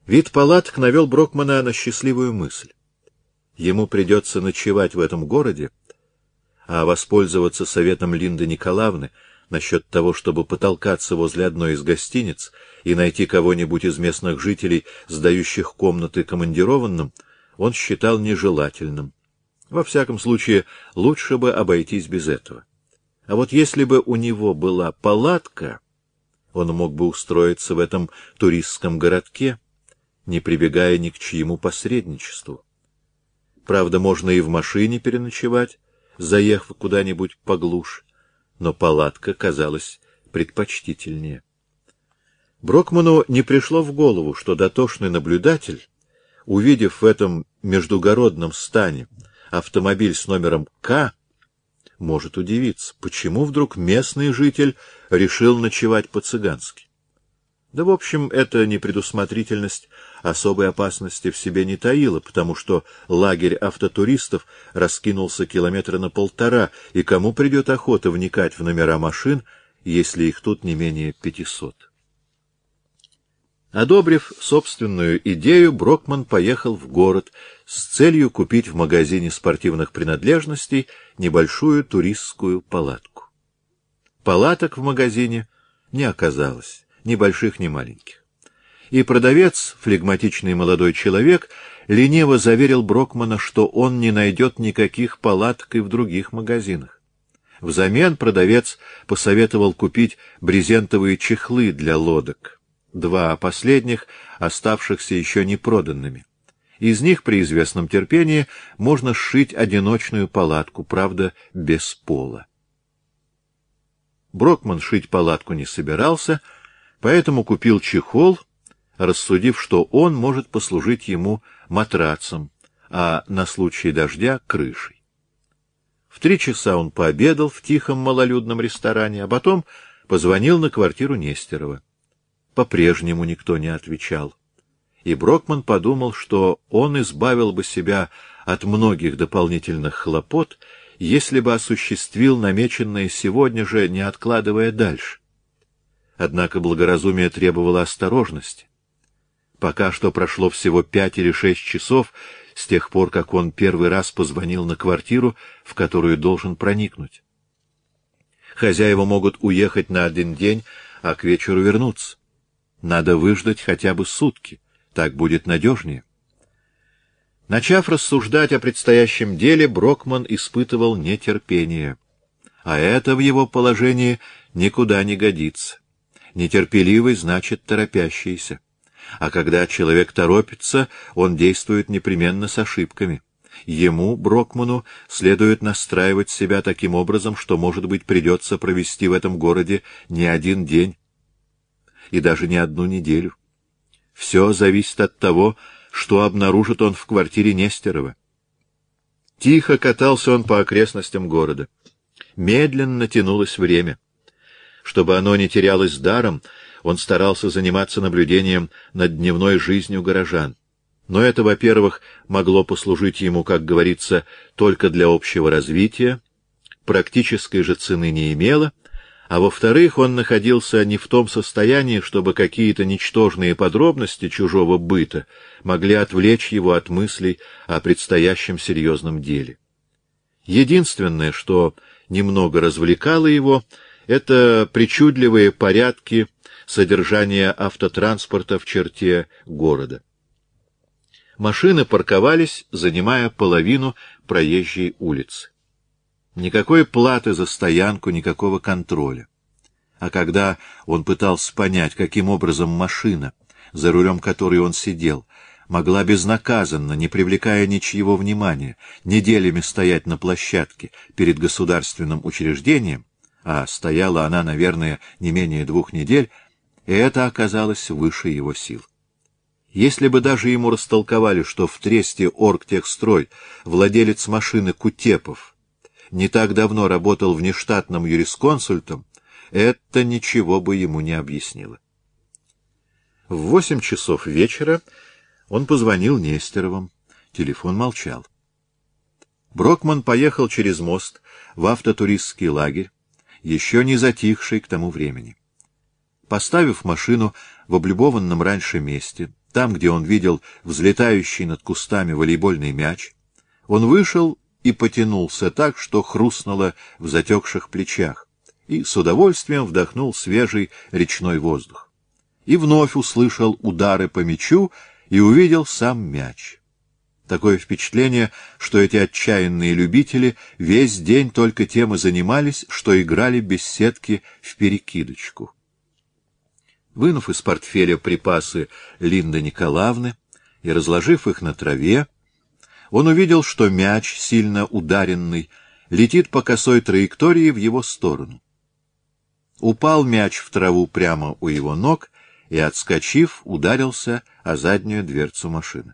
Вид палаток навел Брокмана на счастливую мысль. Ему придется ночевать в этом городе, а воспользоваться советом Линды Николаевны насчет того, чтобы потолкаться возле одной из гостиниц и найти кого-нибудь из местных жителей, сдающих комнаты командированным, он считал нежелательным. Во всяком случае, лучше бы обойтись без этого. А вот если бы у него была палатка, он мог бы устроиться в этом туристском городке, не прибегая ни к чьему посредничеству. Правда, можно и в машине переночевать, заехав куда-нибудь поглушь, но палатка казалась предпочтительнее. Брокману не пришло в голову, что дотошный наблюдатель, увидев в этом междугородном стане автомобиль с номером К, может удивиться, почему вдруг местный житель решил ночевать по-цыгански. Да, в общем, эта непредусмотрительность особой опасности в себе не таила, потому что лагерь автотуристов раскинулся километра на полтора, и кому придет охота вникать в номера машин, если их тут не менее пятисот? Одобрив собственную идею, Брокман поехал в город с целью купить в магазине спортивных принадлежностей небольшую туристскую палатку. Палаток в магазине не оказалось, ни больших, ни маленьких. И продавец, флегматичный молодой человек, лениво заверил Брокмана, что он не найдет никаких палаток и в других магазинах. Взамен продавец посоветовал купить брезентовые чехлы для лодок два последних, оставшихся еще не проданными. Из них при известном терпении можно сшить одиночную палатку, правда, без пола. Брокман шить палатку не собирался, поэтому купил чехол, рассудив, что он может послужить ему матрацем, а на случай дождя — крышей. В три часа он пообедал в тихом малолюдном ресторане, а потом позвонил на квартиру Нестерова по-прежнему никто не отвечал. И Брокман подумал, что он избавил бы себя от многих дополнительных хлопот, если бы осуществил намеченное сегодня же, не откладывая дальше. Однако благоразумие требовало осторожности. Пока что прошло всего пять или шесть часов с тех пор, как он первый раз позвонил на квартиру, в которую должен проникнуть. Хозяева могут уехать на один день, а к вечеру вернуться. Надо выждать хотя бы сутки, так будет надежнее. Начав рассуждать о предстоящем деле, Брокман испытывал нетерпение. А это в его положении никуда не годится. Нетерпеливый значит торопящийся. А когда человек торопится, он действует непременно с ошибками. Ему, Брокману, следует настраивать себя таким образом, что, может быть, придется провести в этом городе не один день, и даже не одну неделю. Все зависит от того, что обнаружит он в квартире Нестерова. Тихо катался он по окрестностям города. Медленно тянулось время. Чтобы оно не терялось даром, Он старался заниматься наблюдением над дневной жизнью горожан. Но это, во-первых, могло послужить ему, как говорится, только для общего развития, практической же цены не имело, а во-вторых, он находился не в том состоянии, чтобы какие-то ничтожные подробности чужого быта могли отвлечь его от мыслей о предстоящем серьезном деле. Единственное, что немного развлекало его, это причудливые порядки содержания автотранспорта в черте города. Машины парковались, занимая половину проезжей улицы. Никакой платы за стоянку, никакого контроля. А когда он пытался понять, каким образом машина, за рулем которой он сидел, могла безнаказанно, не привлекая ничьего внимания, неделями стоять на площадке перед государственным учреждением, а стояла она, наверное, не менее двух недель, и это оказалось выше его сил. Если бы даже ему растолковали, что в тресте Оргтехстрой владелец машины Кутепов не так давно работал внештатным юрисконсультом, это ничего бы ему не объяснило. В восемь часов вечера он позвонил Нестеровым. Телефон молчал. Брокман поехал через мост в автотуристский лагерь, еще не затихший к тому времени. Поставив машину в облюбованном раньше месте, там, где он видел взлетающий над кустами волейбольный мяч, он вышел и потянулся так, что хрустнуло в затекших плечах, и с удовольствием вдохнул свежий речной воздух. И вновь услышал удары по мячу и увидел сам мяч. Такое впечатление, что эти отчаянные любители весь день только тем и занимались, что играли без сетки в перекидочку. Вынув из портфеля припасы Линды Николаевны и разложив их на траве, он увидел, что мяч, сильно ударенный, летит по косой траектории в его сторону. Упал мяч в траву прямо у его ног и, отскочив, ударился о заднюю дверцу машины.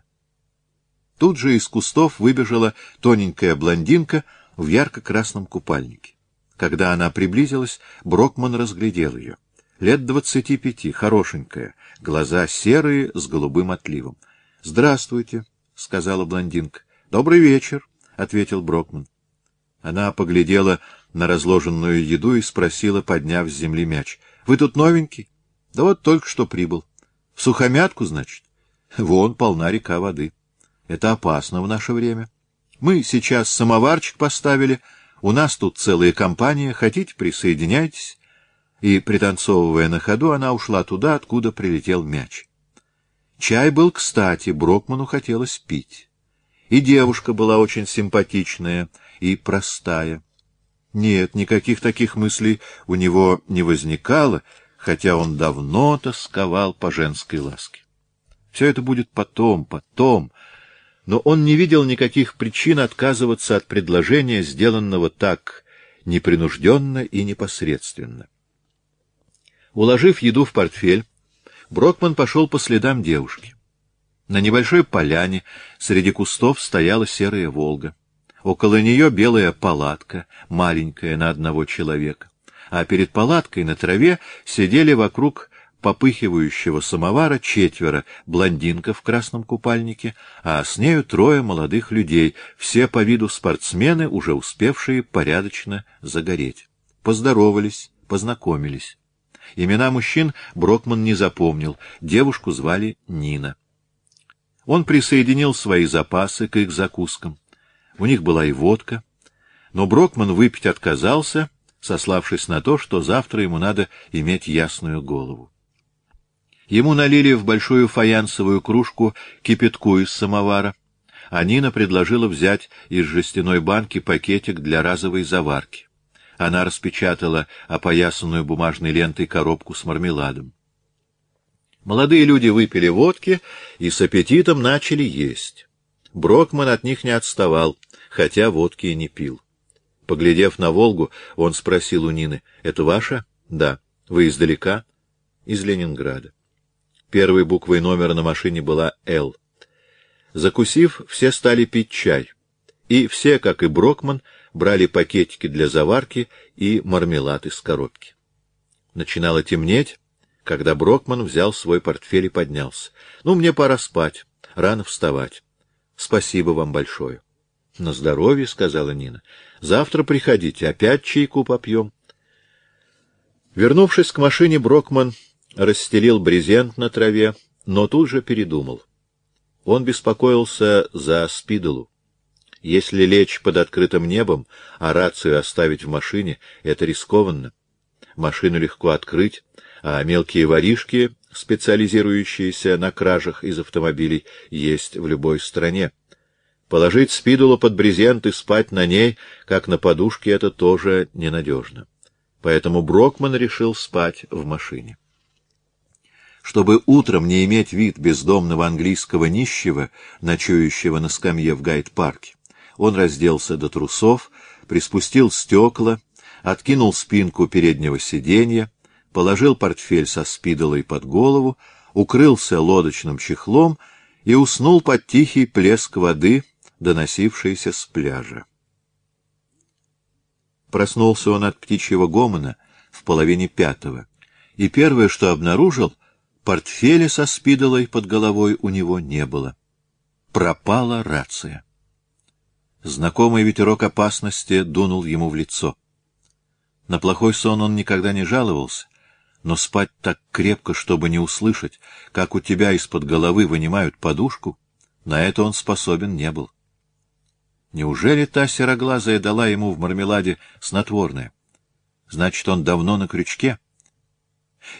Тут же из кустов выбежала тоненькая блондинка в ярко-красном купальнике. Когда она приблизилась, Брокман разглядел ее. Лет двадцати пяти, хорошенькая, глаза серые с голубым отливом. — Здравствуйте, — сказала блондинка. — Добрый вечер, — ответил Брокман. Она поглядела на разложенную еду и спросила, подняв с земли мяч. — Вы тут новенький? — Да вот только что прибыл. — В сухомятку, значит? Вон полна река воды. Это опасно в наше время. Мы сейчас самоварчик поставили, у нас тут целая компания, хотите, присоединяйтесь. И, пританцовывая на ходу, она ушла туда, откуда прилетел мяч. Чай был кстати, Брокману хотелось пить. И девушка была очень симпатичная и простая. Нет, никаких таких мыслей у него не возникало, хотя он давно тосковал по женской ласке. Все это будет потом, потом. Но он не видел никаких причин отказываться от предложения, сделанного так непринужденно и непосредственно. Уложив еду в портфель, Брокман пошел по следам девушки. На небольшой поляне среди кустов стояла серая «Волга». Около нее белая палатка, маленькая на одного человека. А перед палаткой на траве сидели вокруг попыхивающего самовара четверо, блондинка в красном купальнике, а с нею трое молодых людей, все по виду спортсмены, уже успевшие порядочно загореть. Поздоровались, познакомились. Имена мужчин Брокман не запомнил, девушку звали Нина. Он присоединил свои запасы к их закускам. У них была и водка, но Брокман выпить отказался, сославшись на то, что завтра ему надо иметь ясную голову. Ему налили в большую фаянсовую кружку кипятку из самовара, а Нина предложила взять из жестяной банки пакетик для разовой заварки. Она распечатала опоясанную бумажной лентой коробку с мармеладом. Молодые люди выпили водки и с аппетитом начали есть. Брокман от них не отставал, хотя водки и не пил. Поглядев на Волгу, он спросил у Нины, — Это ваша? — Да. — Вы издалека? — Из Ленинграда. Первой буквой номера на машине была «Л». Закусив, все стали пить чай. И все, как и Брокман, брали пакетики для заварки и мармелад из коробки. Начинало темнеть, когда Брокман взял свой портфель и поднялся. — Ну, мне пора спать, рано вставать. Спасибо вам большое. — На здоровье, — сказала Нина. — Завтра приходите, опять чайку попьем. Вернувшись к машине, Брокман расстелил брезент на траве, но тут же передумал. Он беспокоился за Спидолу. Если лечь под открытым небом, а рацию оставить в машине, это рискованно. Машину легко открыть, а мелкие воришки, специализирующиеся на кражах из автомобилей, есть в любой стране. Положить спидулу под брезент и спать на ней, как на подушке, это тоже ненадежно. Поэтому Брокман решил спать в машине. Чтобы утром не иметь вид бездомного английского нищего, ночующего на скамье в гайд-парке, он разделся до трусов, приспустил стекла, откинул спинку переднего сиденья, положил портфель со спидолой под голову, укрылся лодочным чехлом и уснул под тихий плеск воды, доносившийся с пляжа. Проснулся он от птичьего гомона в половине пятого, и первое, что обнаружил, портфеля со спидолой под головой у него не было. Пропала рация. Знакомый ветерок опасности дунул ему в лицо. На плохой сон он никогда не жаловался, но спать так крепко, чтобы не услышать, как у тебя из-под головы вынимают подушку, на это он способен не был. Неужели та сероглазая дала ему в мармеладе снотворное? Значит, он давно на крючке?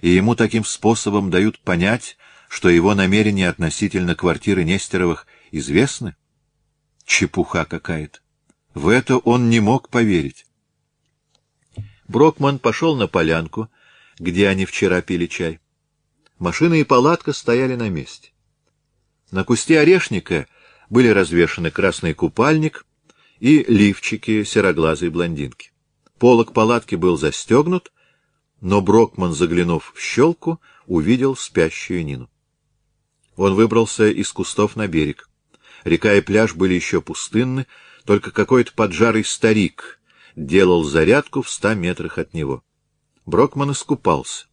И ему таким способом дают понять, что его намерения относительно квартиры Нестеровых известны? Чепуха какая-то. В это он не мог поверить. Брокман пошел на полянку, где они вчера пили чай. Машина и палатка стояли на месте. На кусте орешника были развешаны красный купальник и лифчики сероглазой блондинки. Полок палатки был застегнут, но Брокман, заглянув в щелку, увидел спящую Нину. Он выбрался из кустов на берег. Река и пляж были еще пустынны, только какой-то поджарый старик делал зарядку в ста метрах от него. Брокман искупался.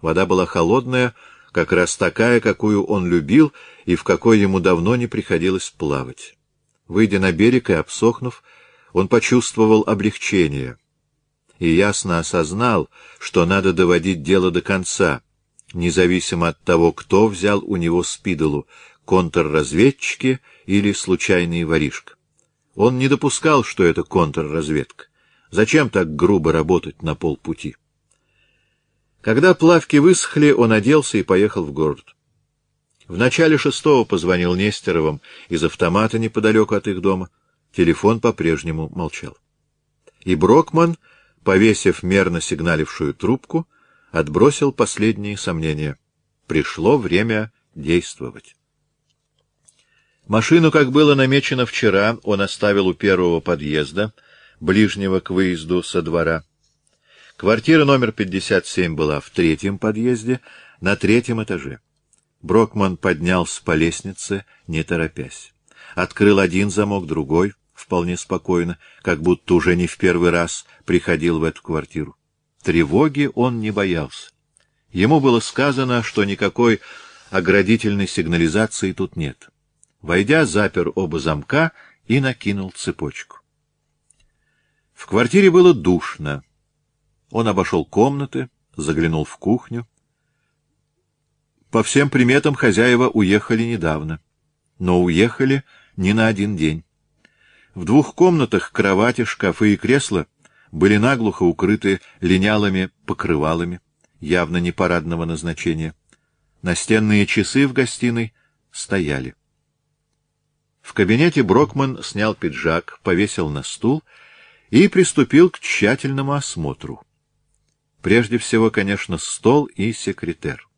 Вода была холодная, как раз такая, какую он любил и в какой ему давно не приходилось плавать. Выйдя на берег и обсохнув, он почувствовал облегчение и ясно осознал, что надо доводить дело до конца, независимо от того, кто взял у него спидолу — контрразведчики или случайный воришка. Он не допускал, что это контрразведка. Зачем так грубо работать на полпути? Когда плавки высохли, он оделся и поехал в город. В начале шестого позвонил Нестеровым из автомата неподалеку от их дома. Телефон по-прежнему молчал. И Брокман, повесив мерно сигналившую трубку, отбросил последние сомнения. Пришло время действовать. Машину, как было намечено вчера, он оставил у первого подъезда, ближнего к выезду со двора. Квартира номер 57 была в третьем подъезде, на третьем этаже. Брокман поднялся по лестнице, не торопясь. Открыл один замок, другой, вполне спокойно, как будто уже не в первый раз приходил в эту квартиру. Тревоги он не боялся. Ему было сказано, что никакой оградительной сигнализации тут нет. Войдя, запер оба замка и накинул цепочку. В квартире было душно. Он обошел комнаты, заглянул в кухню. По всем приметам хозяева уехали недавно, но уехали не на один день. В двух комнатах кровати, шкафы и кресла были наглухо укрыты линялыми покрывалами, явно не парадного назначения. Настенные часы в гостиной стояли. В кабинете Брокман снял пиджак, повесил на стул и приступил к тщательному осмотру. Прежде всего, конечно, стол и секретер.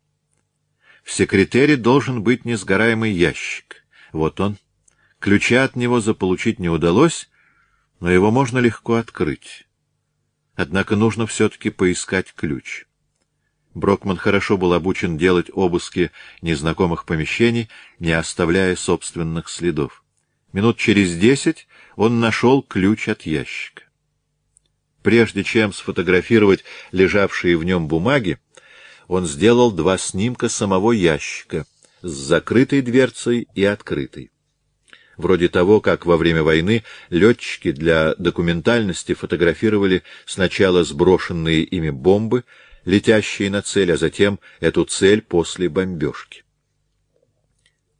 В секретере должен быть несгораемый ящик. Вот он. Ключа от него заполучить не удалось, но его можно легко открыть. Однако нужно все-таки поискать ключ. Брокман хорошо был обучен делать обыски незнакомых помещений, не оставляя собственных следов. Минут через десять он нашел ключ от ящика. Прежде чем сфотографировать лежавшие в нем бумаги, он сделал два снимка самого ящика с закрытой дверцей и открытой. Вроде того, как во время войны летчики для документальности фотографировали сначала сброшенные ими бомбы, летящие на цель, а затем эту цель после бомбежки.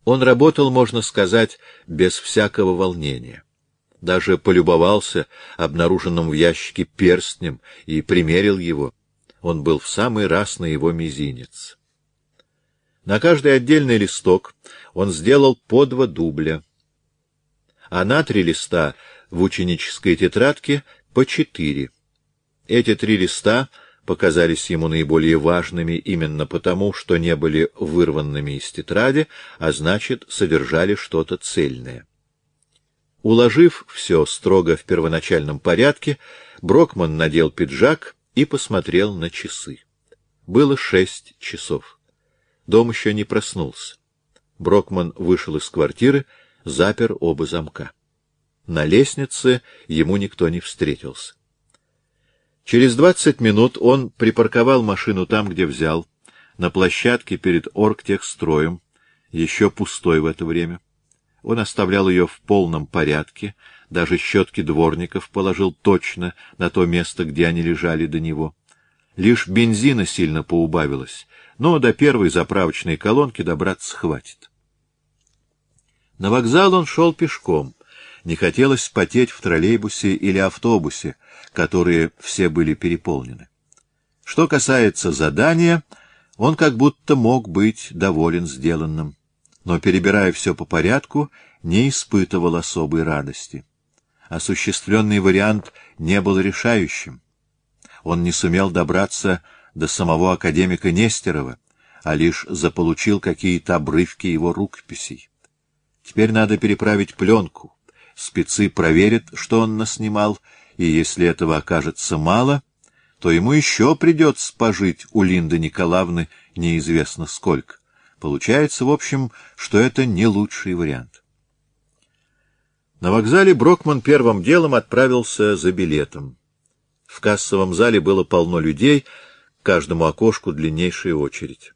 Он работал, можно сказать, без всякого волнения. Даже полюбовался обнаруженным в ящике перстнем и примерил его. Он был в самый раз на его мизинец. На каждый отдельный листок он сделал по два дубля, а на три листа в ученической тетрадке по четыре. Эти три листа — показались ему наиболее важными именно потому, что не были вырванными из тетради, а значит, содержали что-то цельное. Уложив все строго в первоначальном порядке, Брокман надел пиджак и посмотрел на часы. Было шесть часов. Дом еще не проснулся. Брокман вышел из квартиры, запер оба замка. На лестнице ему никто не встретился. Через двадцать минут он припарковал машину там, где взял, на площадке перед оргтехстроем, еще пустой в это время. Он оставлял ее в полном порядке, даже щетки дворников положил точно на то место, где они лежали до него. Лишь бензина сильно поубавилось, но до первой заправочной колонки добраться хватит. На вокзал он шел пешком. Не хотелось потеть в троллейбусе или автобусе, которые все были переполнены. Что касается задания, он как будто мог быть доволен сделанным, но, перебирая все по порядку, не испытывал особой радости. Осуществленный вариант не был решающим. Он не сумел добраться до самого академика Нестерова, а лишь заполучил какие-то обрывки его рукописей. Теперь надо переправить пленку. Спецы проверят, что он наснимал, и если этого окажется мало, то ему еще придется пожить у Линды Николаевны неизвестно сколько. Получается, в общем, что это не лучший вариант. На вокзале Брокман первым делом отправился за билетом. В кассовом зале было полно людей, к каждому окошку длиннейшая очередь.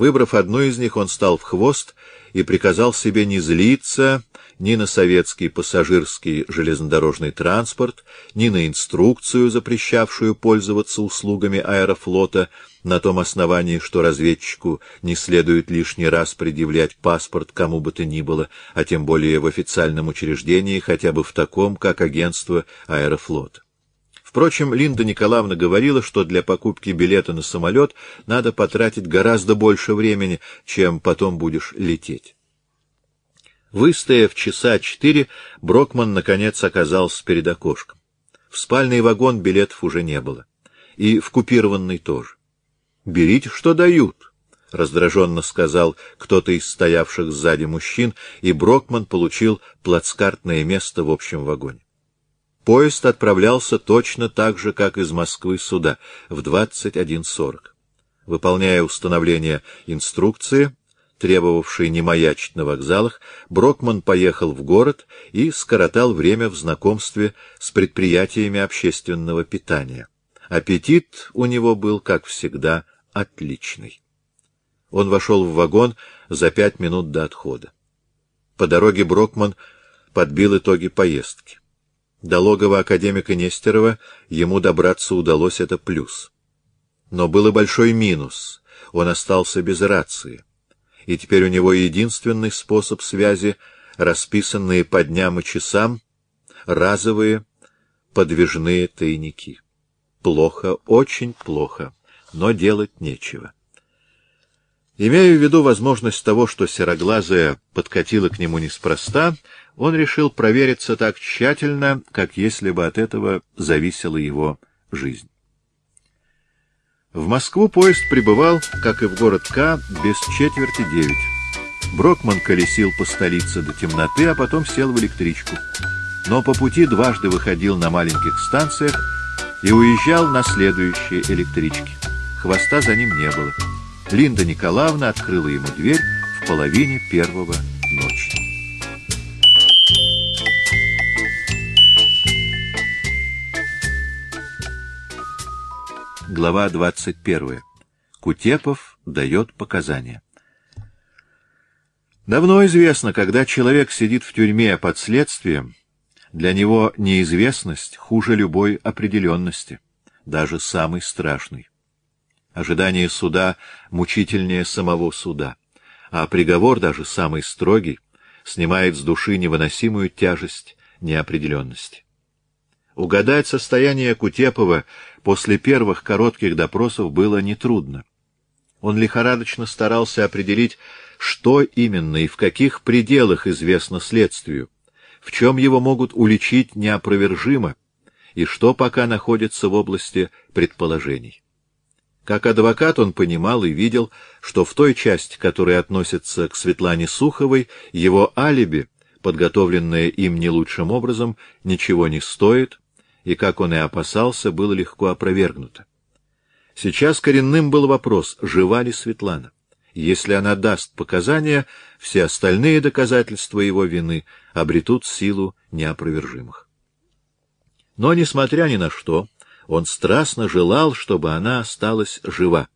Выбрав одну из них, он стал в хвост и приказал себе не злиться ни на советский пассажирский железнодорожный транспорт, ни на инструкцию, запрещавшую пользоваться услугами аэрофлота, на том основании, что разведчику не следует лишний раз предъявлять паспорт кому бы то ни было, а тем более в официальном учреждении, хотя бы в таком, как агентство аэрофлота. Впрочем, Линда Николаевна говорила, что для покупки билета на самолет надо потратить гораздо больше времени, чем потом будешь лететь. Выстояв часа четыре, Брокман, наконец, оказался перед окошком. В спальный вагон билетов уже не было. И в купированный тоже. «Берите, что дают», — раздраженно сказал кто-то из стоявших сзади мужчин, и Брокман получил плацкартное место в общем вагоне. Поезд отправлялся точно так же, как из Москвы сюда, в 21.40. Выполняя установление инструкции, требовавший не маячить на вокзалах, Брокман поехал в город и скоротал время в знакомстве с предприятиями общественного питания. Аппетит у него был, как всегда, отличный. Он вошел в вагон за пять минут до отхода. По дороге Брокман подбил итоги поездки. До логова академика Нестерова ему добраться удалось, это плюс. Но был и большой минус. Он остался без рации и теперь у него единственный способ связи — расписанные по дням и часам разовые подвижные тайники. Плохо, очень плохо, но делать нечего. Имея в виду возможность того, что сероглазая подкатила к нему неспроста, он решил провериться так тщательно, как если бы от этого зависела его жизнь. В Москву поезд прибывал, как и в город К, без четверти девять. Брокман колесил по столице до темноты, а потом сел в электричку. Но по пути дважды выходил на маленьких станциях и уезжал на следующие электрички. Хвоста за ним не было. Линда Николаевна открыла ему дверь в половине первого ночи. Глава 21. Кутепов дает показания. Давно известно, когда человек сидит в тюрьме под следствием, для него неизвестность хуже любой определенности, даже самой страшной. Ожидание суда мучительнее самого суда, а приговор, даже самый строгий, снимает с души невыносимую тяжесть неопределенности. Угадать состояние Кутепова после первых коротких допросов было нетрудно. Он лихорадочно старался определить, что именно и в каких пределах известно следствию, в чем его могут уличить неопровержимо, и что пока находится в области предположений. Как адвокат он понимал и видел, что в той части, которая относится к Светлане Суховой, его алиби, подготовленное им не лучшим образом, ничего не стоит, и, как он и опасался, было легко опровергнуто. Сейчас коренным был вопрос, жива ли Светлана. Если она даст показания, все остальные доказательства его вины обретут силу неопровержимых. Но, несмотря ни на что, он страстно желал, чтобы она осталась жива.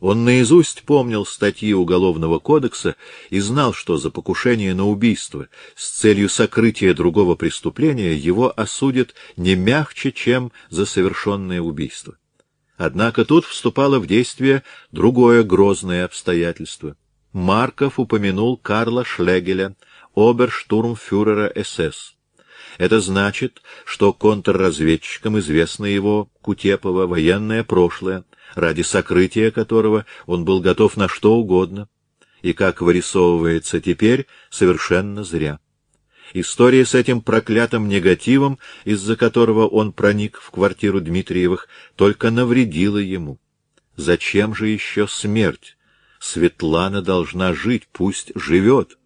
Он наизусть помнил статьи Уголовного кодекса и знал, что за покушение на убийство с целью сокрытия другого преступления его осудят не мягче, чем за совершенное убийство. Однако тут вступало в действие другое грозное обстоятельство. Марков упомянул Карла Шлегеля, оберштурмфюрера СС. Это значит, что контрразведчикам известно его, Кутепова, военное прошлое, ради сокрытия которого он был готов на что угодно, и, как вырисовывается теперь, совершенно зря. История с этим проклятым негативом, из-за которого он проник в квартиру Дмитриевых, только навредила ему. Зачем же еще смерть? Светлана должна жить, пусть живет.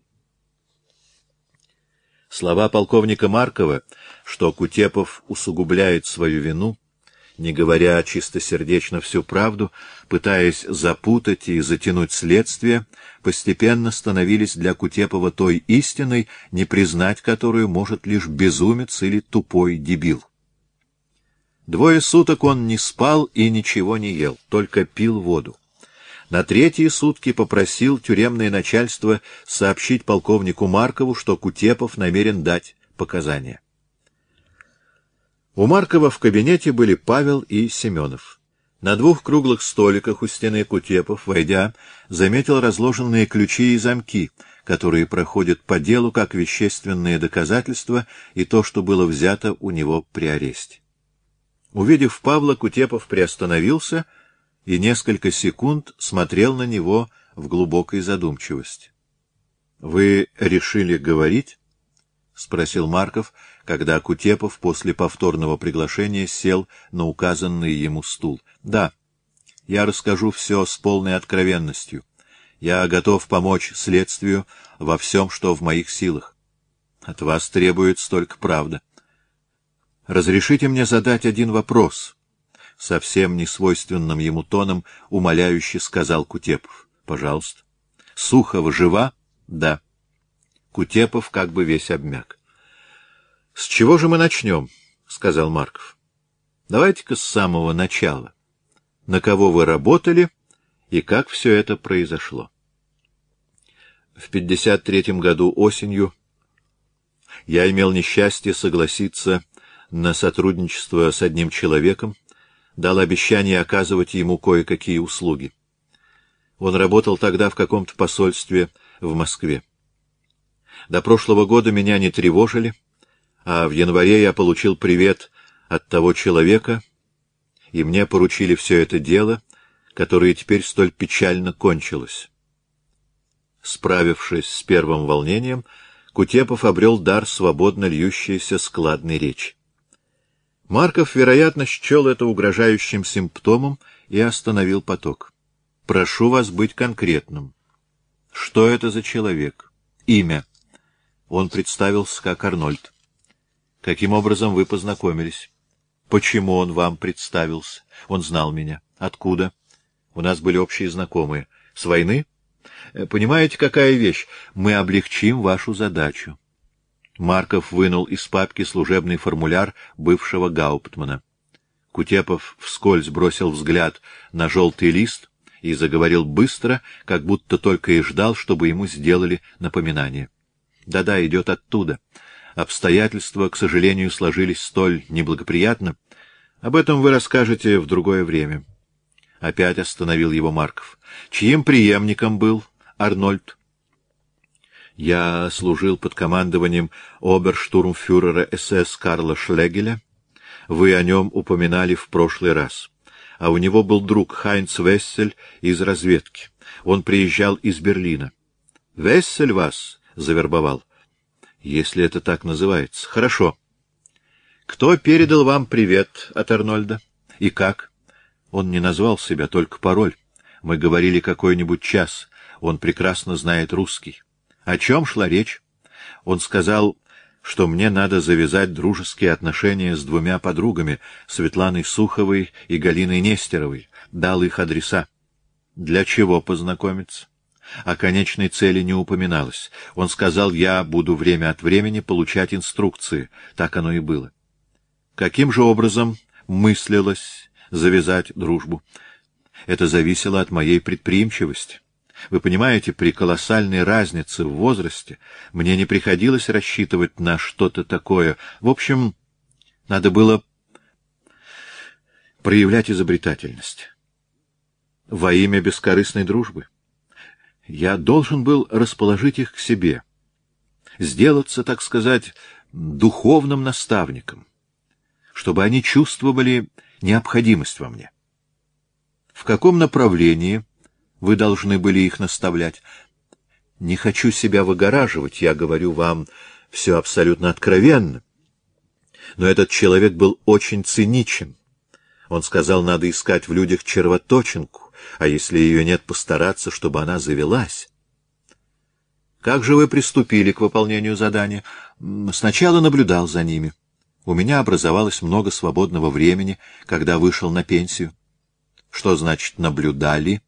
Слова полковника Маркова, что Кутепов усугубляет свою вину, не говоря чистосердечно всю правду, пытаясь запутать и затянуть следствие, постепенно становились для Кутепова той истиной, не признать которую может лишь безумец или тупой дебил. Двое суток он не спал и ничего не ел, только пил воду. На третьи сутки попросил тюремное начальство сообщить полковнику Маркову, что Кутепов намерен дать показания. У Маркова в кабинете были Павел и Семенов. На двух круглых столиках у стены Кутепов, войдя, заметил разложенные ключи и замки, которые проходят по делу как вещественные доказательства и то, что было взято у него при аресте. Увидев Павла, Кутепов приостановился и несколько секунд смотрел на него в глубокой задумчивости. — Вы решили говорить? — спросил Марков, когда Кутепов после повторного приглашения сел на указанный ему стул. — Да, я расскажу все с полной откровенностью. Я готов помочь следствию во всем, что в моих силах. От вас требует столько правда. Разрешите мне задать один вопрос. Совсем несвойственным ему тоном умоляюще сказал Кутепов. Пожалуйста. Сухова жива? Да. Кутепов как бы весь обмяк. — С чего же мы начнем? — сказал Марков. — Давайте-ка с самого начала. На кого вы работали и как все это произошло? В 53-м году осенью я имел несчастье согласиться на сотрудничество с одним человеком, дал обещание оказывать ему кое-какие услуги. Он работал тогда в каком-то посольстве в Москве. До прошлого года меня не тревожили, а в январе я получил привет от того человека, и мне поручили все это дело, которое теперь столь печально кончилось. Справившись с первым волнением, Кутепов обрел дар свободно льющейся складной речи. Марков, вероятно, счел это угрожающим симптомом и остановил поток. «Прошу вас быть конкретным. Что это за человек? Имя?» Он представился как Арнольд. Каким образом вы познакомились? Почему он вам представился? Он знал меня. Откуда? У нас были общие знакомые. С войны? Э, понимаете, какая вещь? Мы облегчим вашу задачу. Марков вынул из папки служебный формуляр бывшего Гауптмана. Кутепов вскользь бросил взгляд на желтый лист и заговорил быстро, как будто только и ждал, чтобы ему сделали напоминание. Да-да, идет оттуда. Обстоятельства, к сожалению, сложились столь неблагоприятно. Об этом вы расскажете в другое время. Опять остановил его Марков. Чьим преемником был Арнольд? Я служил под командованием оберштурмфюрера СС Карла Шлегеля. Вы о нем упоминали в прошлый раз. А у него был друг Хайнц Вессель из разведки. Он приезжал из Берлина. Вессель вас завербовал? Если это так называется. Хорошо. Кто передал вам привет от Арнольда? И как? Он не назвал себя, только пароль. Мы говорили какой-нибудь час. Он прекрасно знает русский. О чем шла речь? Он сказал, что мне надо завязать дружеские отношения с двумя подругами, Светланой Суховой и Галиной Нестеровой. Дал их адреса. Для чего познакомиться? О конечной цели не упоминалось. Он сказал, я буду время от времени получать инструкции. Так оно и было. Каким же образом мыслилось завязать дружбу? Это зависело от моей предприимчивости. Вы понимаете, при колоссальной разнице в возрасте мне не приходилось рассчитывать на что-то такое. В общем, надо было проявлять изобретательность. Во имя бескорыстной дружбы. Я должен был расположить их к себе, сделаться, так сказать, духовным наставником, чтобы они чувствовали необходимость во мне. В каком направлении вы должны были их наставлять. Не хочу себя выгораживать, я говорю вам все абсолютно откровенно. Но этот человек был очень циничен. Он сказал, надо искать в людях червоточинку, а если ее нет, постараться, чтобы она завелась. Как же вы приступили к выполнению задания? Сначала наблюдал за ними. У меня образовалось много свободного времени, когда вышел на пенсию. Что значит «наблюдали»?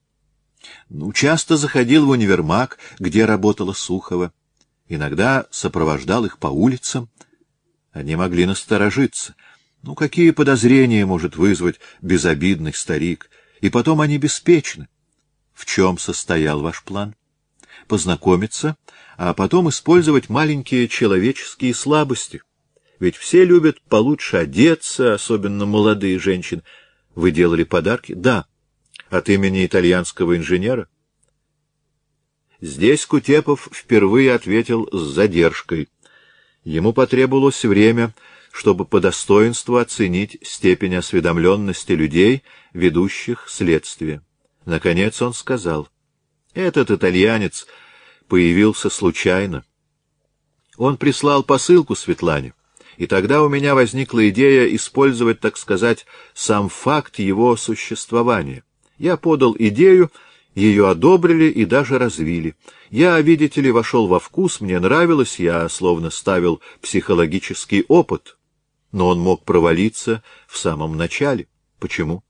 Ну, часто заходил в универмаг, где работала Сухова. Иногда сопровождал их по улицам. Они могли насторожиться. Ну, какие подозрения может вызвать безобидный старик? И потом они беспечны. В чем состоял ваш план? Познакомиться, а потом использовать маленькие человеческие слабости. Ведь все любят получше одеться, особенно молодые женщины. Вы делали подарки? Да от имени итальянского инженера? Здесь Кутепов впервые ответил с задержкой. Ему потребовалось время, чтобы по достоинству оценить степень осведомленности людей, ведущих следствие. Наконец он сказал, «Этот итальянец появился случайно. Он прислал посылку Светлане, и тогда у меня возникла идея использовать, так сказать, сам факт его существования». Я подал идею, ее одобрили и даже развили. Я, видите ли, вошел во вкус, мне нравилось, я словно ставил психологический опыт. Но он мог провалиться в самом начале. Почему?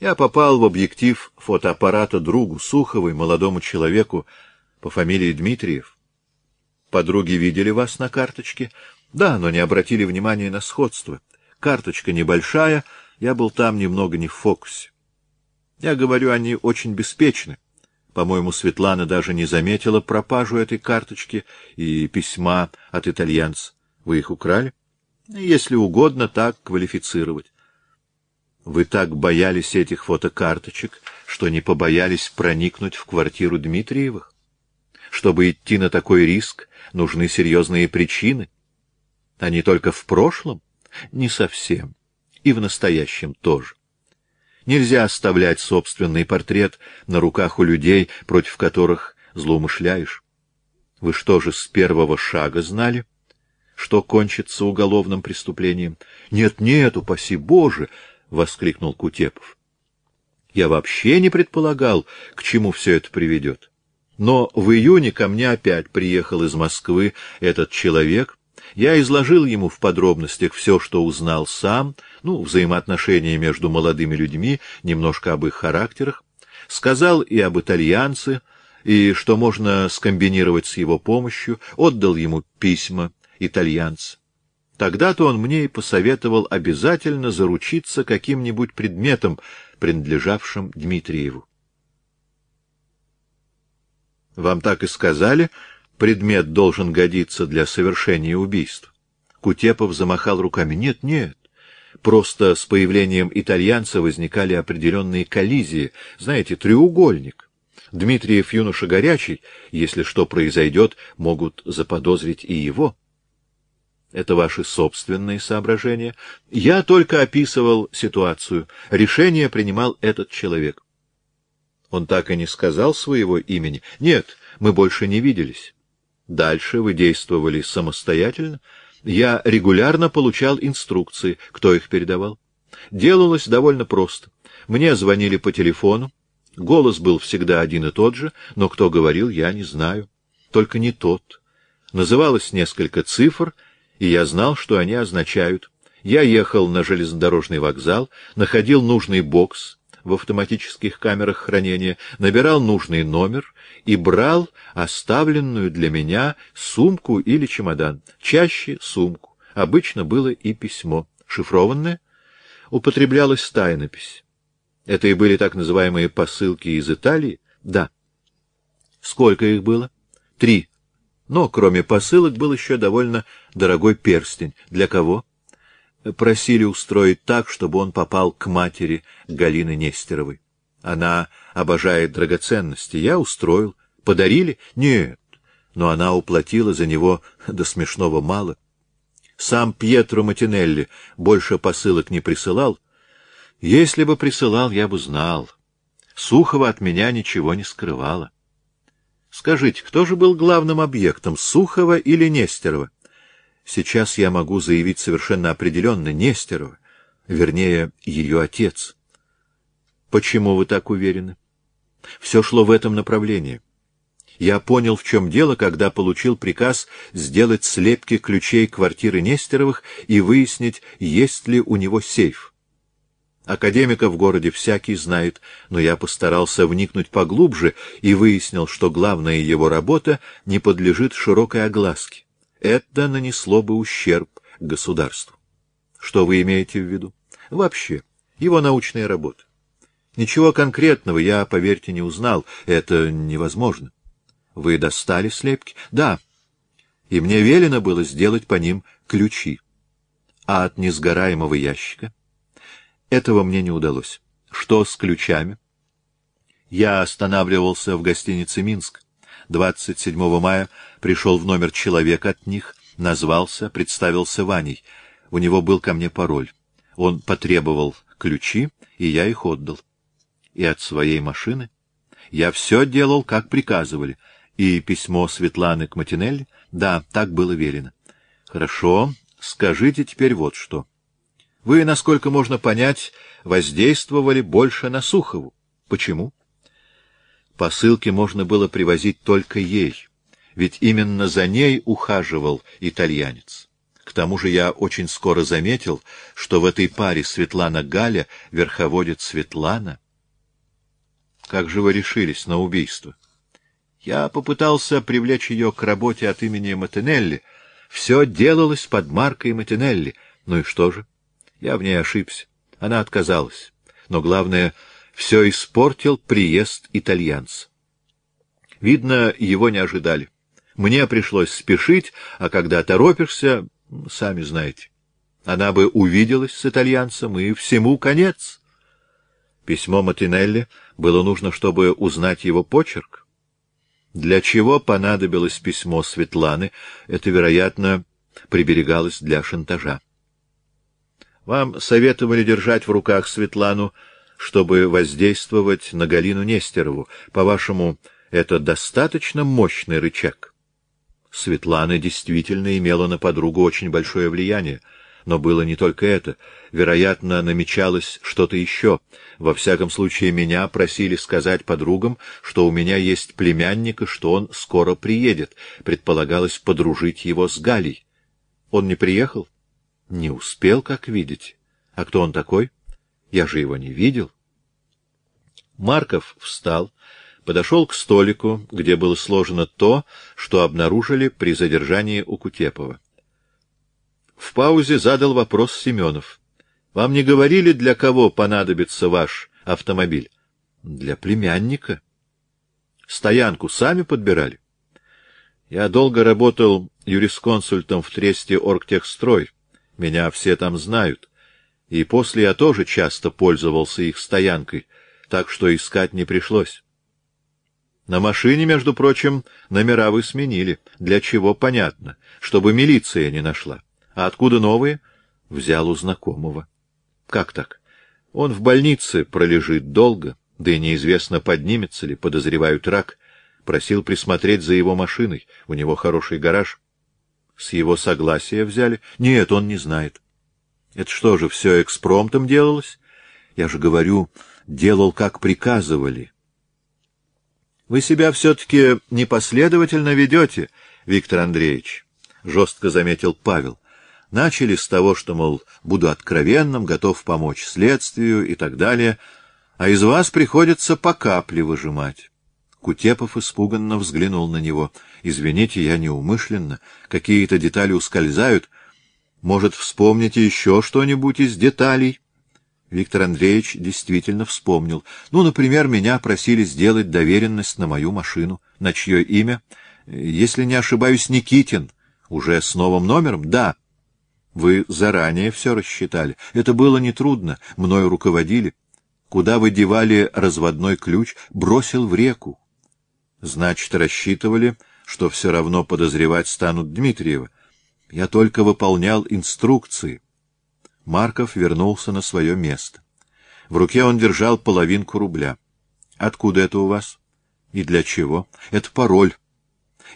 Я попал в объектив фотоаппарата другу Суховой, молодому человеку по фамилии Дмитриев. Подруги видели вас на карточке? Да, но не обратили внимания на сходство. Карточка небольшая, я был там немного не в фокусе. Я говорю, они очень беспечны. По-моему, Светлана даже не заметила пропажу этой карточки и письма от итальянца. Вы их украли? Если угодно, так квалифицировать. Вы так боялись этих фотокарточек, что не побоялись проникнуть в квартиру Дмитриевых? Чтобы идти на такой риск, нужны серьезные причины. Не только в прошлом? Не совсем. И в настоящем тоже. Нельзя оставлять собственный портрет на руках у людей, против которых злоумышляешь. Вы что же с первого шага знали, что кончится уголовным преступлением? Нет, нет, упаси Боже! — воскликнул Кутепов. Я вообще не предполагал, к чему все это приведет. Но в июне ко мне опять приехал из Москвы этот человек, я изложил ему в подробностях все, что узнал сам, ну, взаимоотношения между молодыми людьми, немножко об их характерах, сказал и об итальянце, и что можно скомбинировать с его помощью, отдал ему письма итальянца. Тогда-то он мне и посоветовал обязательно заручиться каким-нибудь предметом, принадлежавшим Дмитриеву. Вам так и сказали, предмет должен годиться для совершения убийств. Кутепов замахал руками. Нет, нет. Просто с появлением итальянца возникали определенные коллизии. Знаете, треугольник. Дмитриев юноша горячий, если что произойдет, могут заподозрить и его. Это ваши собственные соображения. Я только описывал ситуацию. Решение принимал этот человек. Он так и не сказал своего имени. Нет, мы больше не виделись. Дальше вы действовали самостоятельно. Я регулярно получал инструкции. Кто их передавал? Делалось довольно просто. Мне звонили по телефону. Голос был всегда один и тот же, но кто говорил, я не знаю. Только не тот. Называлось несколько цифр, и я знал, что они означают. Я ехал на железнодорожный вокзал, находил нужный бокс в автоматических камерах хранения, набирал нужный номер и брал оставленную для меня сумку или чемодан. Чаще сумку. Обычно было и письмо. Шифрованное? Употреблялась тайнопись. Это и были так называемые посылки из Италии? Да. Сколько их было? Три. Но, кроме посылок, был еще довольно дорогой перстень. Для кого? Просили устроить так, чтобы он попал к матери Галины Нестеровой. Она обожает драгоценности. Я устроил. Подарили? Нет. Но она уплатила за него до смешного мало. Сам Пьетро Матинелли больше посылок не присылал, если бы присылал, я бы знал. Сухова от меня ничего не скрывала. Скажите, кто же был главным объектом, Сухова или Нестерова? Сейчас я могу заявить совершенно определенно Нестерова, вернее, ее отец. Почему вы так уверены? Все шло в этом направлении. Я понял, в чем дело, когда получил приказ сделать слепки ключей квартиры Нестеровых и выяснить, есть ли у него сейф. Академика в городе всякий знает, но я постарался вникнуть поглубже и выяснил, что главная его работа не подлежит широкой огласке. Это нанесло бы ущерб государству. Что вы имеете в виду? Вообще, его научная работа. Ничего конкретного я, поверьте, не узнал. Это невозможно. Вы достали слепки? Да. И мне велено было сделать по ним ключи. А от несгораемого ящика? Этого мне не удалось. Что с ключами? Я останавливался в гостинице «Минск». 27 мая пришел в номер человек от них, назвался, представился Ваней. У него был ко мне пароль. Он потребовал ключи, и я их отдал. И от своей машины. Я все делал, как приказывали. И письмо Светланы к Матинелли? Да, так было велено. Хорошо, скажите теперь вот что. Вы, насколько можно понять, воздействовали больше на Сухову. Почему? Посылки можно было привозить только ей, ведь именно за ней ухаживал итальянец. К тому же я очень скоро заметил, что в этой паре Светлана-Галя верховодит Светлана. Как же вы решились на убийство? Я попытался привлечь ее к работе от имени Матинелли. Все делалось под маркой Матинелли. Ну и что же? Я в ней ошибся. Она отказалась. Но главное, все испортил приезд итальянца. Видно, его не ожидали. Мне пришлось спешить, а когда торопишься, сами знаете. Она бы увиделась с итальянцем, и всему конец. Письмо Матинелли было нужно, чтобы узнать его почерк. Для чего понадобилось письмо Светланы, это, вероятно, приберегалось для шантажа. Вам советовали держать в руках Светлану, чтобы воздействовать на Галину Нестерову. По-вашему, это достаточно мощный рычаг? Светлана действительно имела на подругу очень большое влияние. Но было не только это. Вероятно, намечалось что-то еще. Во всяком случае, меня просили сказать подругам, что у меня есть племянник и что он скоро приедет. Предполагалось подружить его с Галей. Он не приехал? Не успел, как видеть. А кто он такой? Я же его не видел. Марков встал, подошел к столику, где было сложено то, что обнаружили при задержании у Кутепова. В паузе задал вопрос Семенов. — Вам не говорили, для кого понадобится ваш автомобиль? — Для племянника. Стоянку сами подбирали? Я долго работал юрисконсультом в тресте Оргтехстрой. Меня все там знают. И после я тоже часто пользовался их стоянкой, так что искать не пришлось. На машине, между прочим, номера вы сменили. Для чего, понятно. Чтобы милиция не нашла. А откуда новые? Взял у знакомого. Как так? Он в больнице пролежит долго, да и неизвестно, поднимется ли, подозревают рак. Просил присмотреть за его машиной. У него хороший гараж. С его согласия взяли? Нет, он не знает. Это что же, все экспромтом делалось? Я же говорю, делал, как приказывали. Вы себя все-таки непоследовательно ведете, Виктор Андреевич, — жестко заметил Павел. Начали с того, что, мол, буду откровенным, готов помочь следствию и так далее, а из вас приходится по капле выжимать. Кутепов испуганно взглянул на него. — Извините, я неумышленно. Какие-то детали ускользают. Может, вспомните еще что-нибудь из деталей? Виктор Андреевич действительно вспомнил. Ну, например, меня просили сделать доверенность на мою машину. На чье имя? Если не ошибаюсь, Никитин. Уже с новым номером? Да. Вы заранее все рассчитали. Это было нетрудно. Мною руководили. Куда вы девали разводной ключ? Бросил в реку. Значит, рассчитывали, что все равно подозревать станут Дмитриева. Я только выполнял инструкции. Марков вернулся на свое место. В руке он держал половинку рубля. — Откуда это у вас? — И для чего? — Это пароль.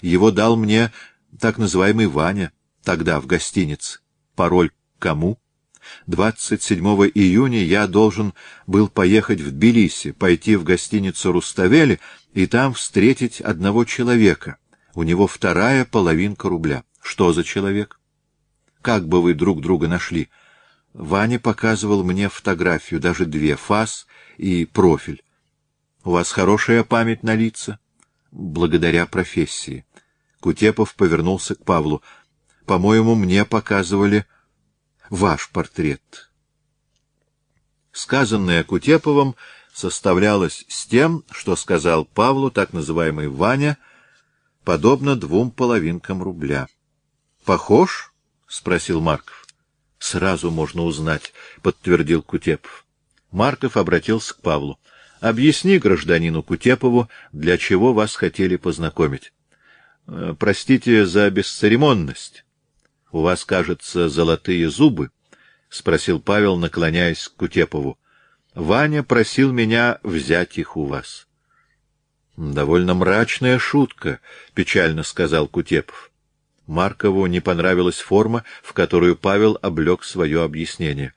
Его дал мне так называемый Ваня, тогда в гостинице. Пароль кому? 27 июня я должен был поехать в Тбилиси, пойти в гостиницу «Руставели» и там встретить одного человека. У него вторая половинка рубля. Что за человек? Как бы вы друг друга нашли? — Ваня показывал мне фотографию, даже две, фас и профиль. У вас хорошая память на лица? Благодаря профессии. Кутепов повернулся к Павлу. По-моему, мне показывали ваш портрет. Сказанное Кутеповым составлялось с тем, что сказал Павлу так называемый Ваня, подобно двум половинкам рубля. — Похож? — спросил Марков. — Сразу можно узнать, — подтвердил Кутепов. Марков обратился к Павлу. — Объясни гражданину Кутепову, для чего вас хотели познакомить. Э, — Простите за бесцеремонность. — У вас, кажется, золотые зубы? — спросил Павел, наклоняясь к Кутепову. — Ваня просил меня взять их у вас. — Довольно мрачная шутка, — печально сказал Кутепов. Маркову не понравилась форма, в которую Павел облег свое объяснение.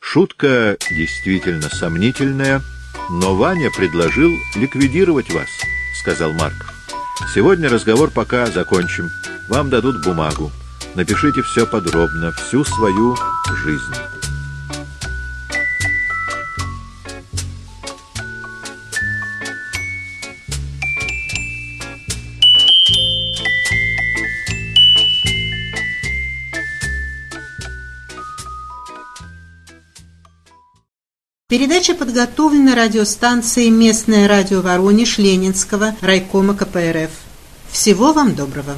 Шутка действительно сомнительная, но Ваня предложил ликвидировать вас, — сказал Марков. Сегодня разговор пока закончим. Вам дадут бумагу. Напишите все подробно, всю свою жизнь. Передача подготовлена радиостанцией «Местное радио Воронеж» Ленинского райкома КПРФ. Всего вам доброго!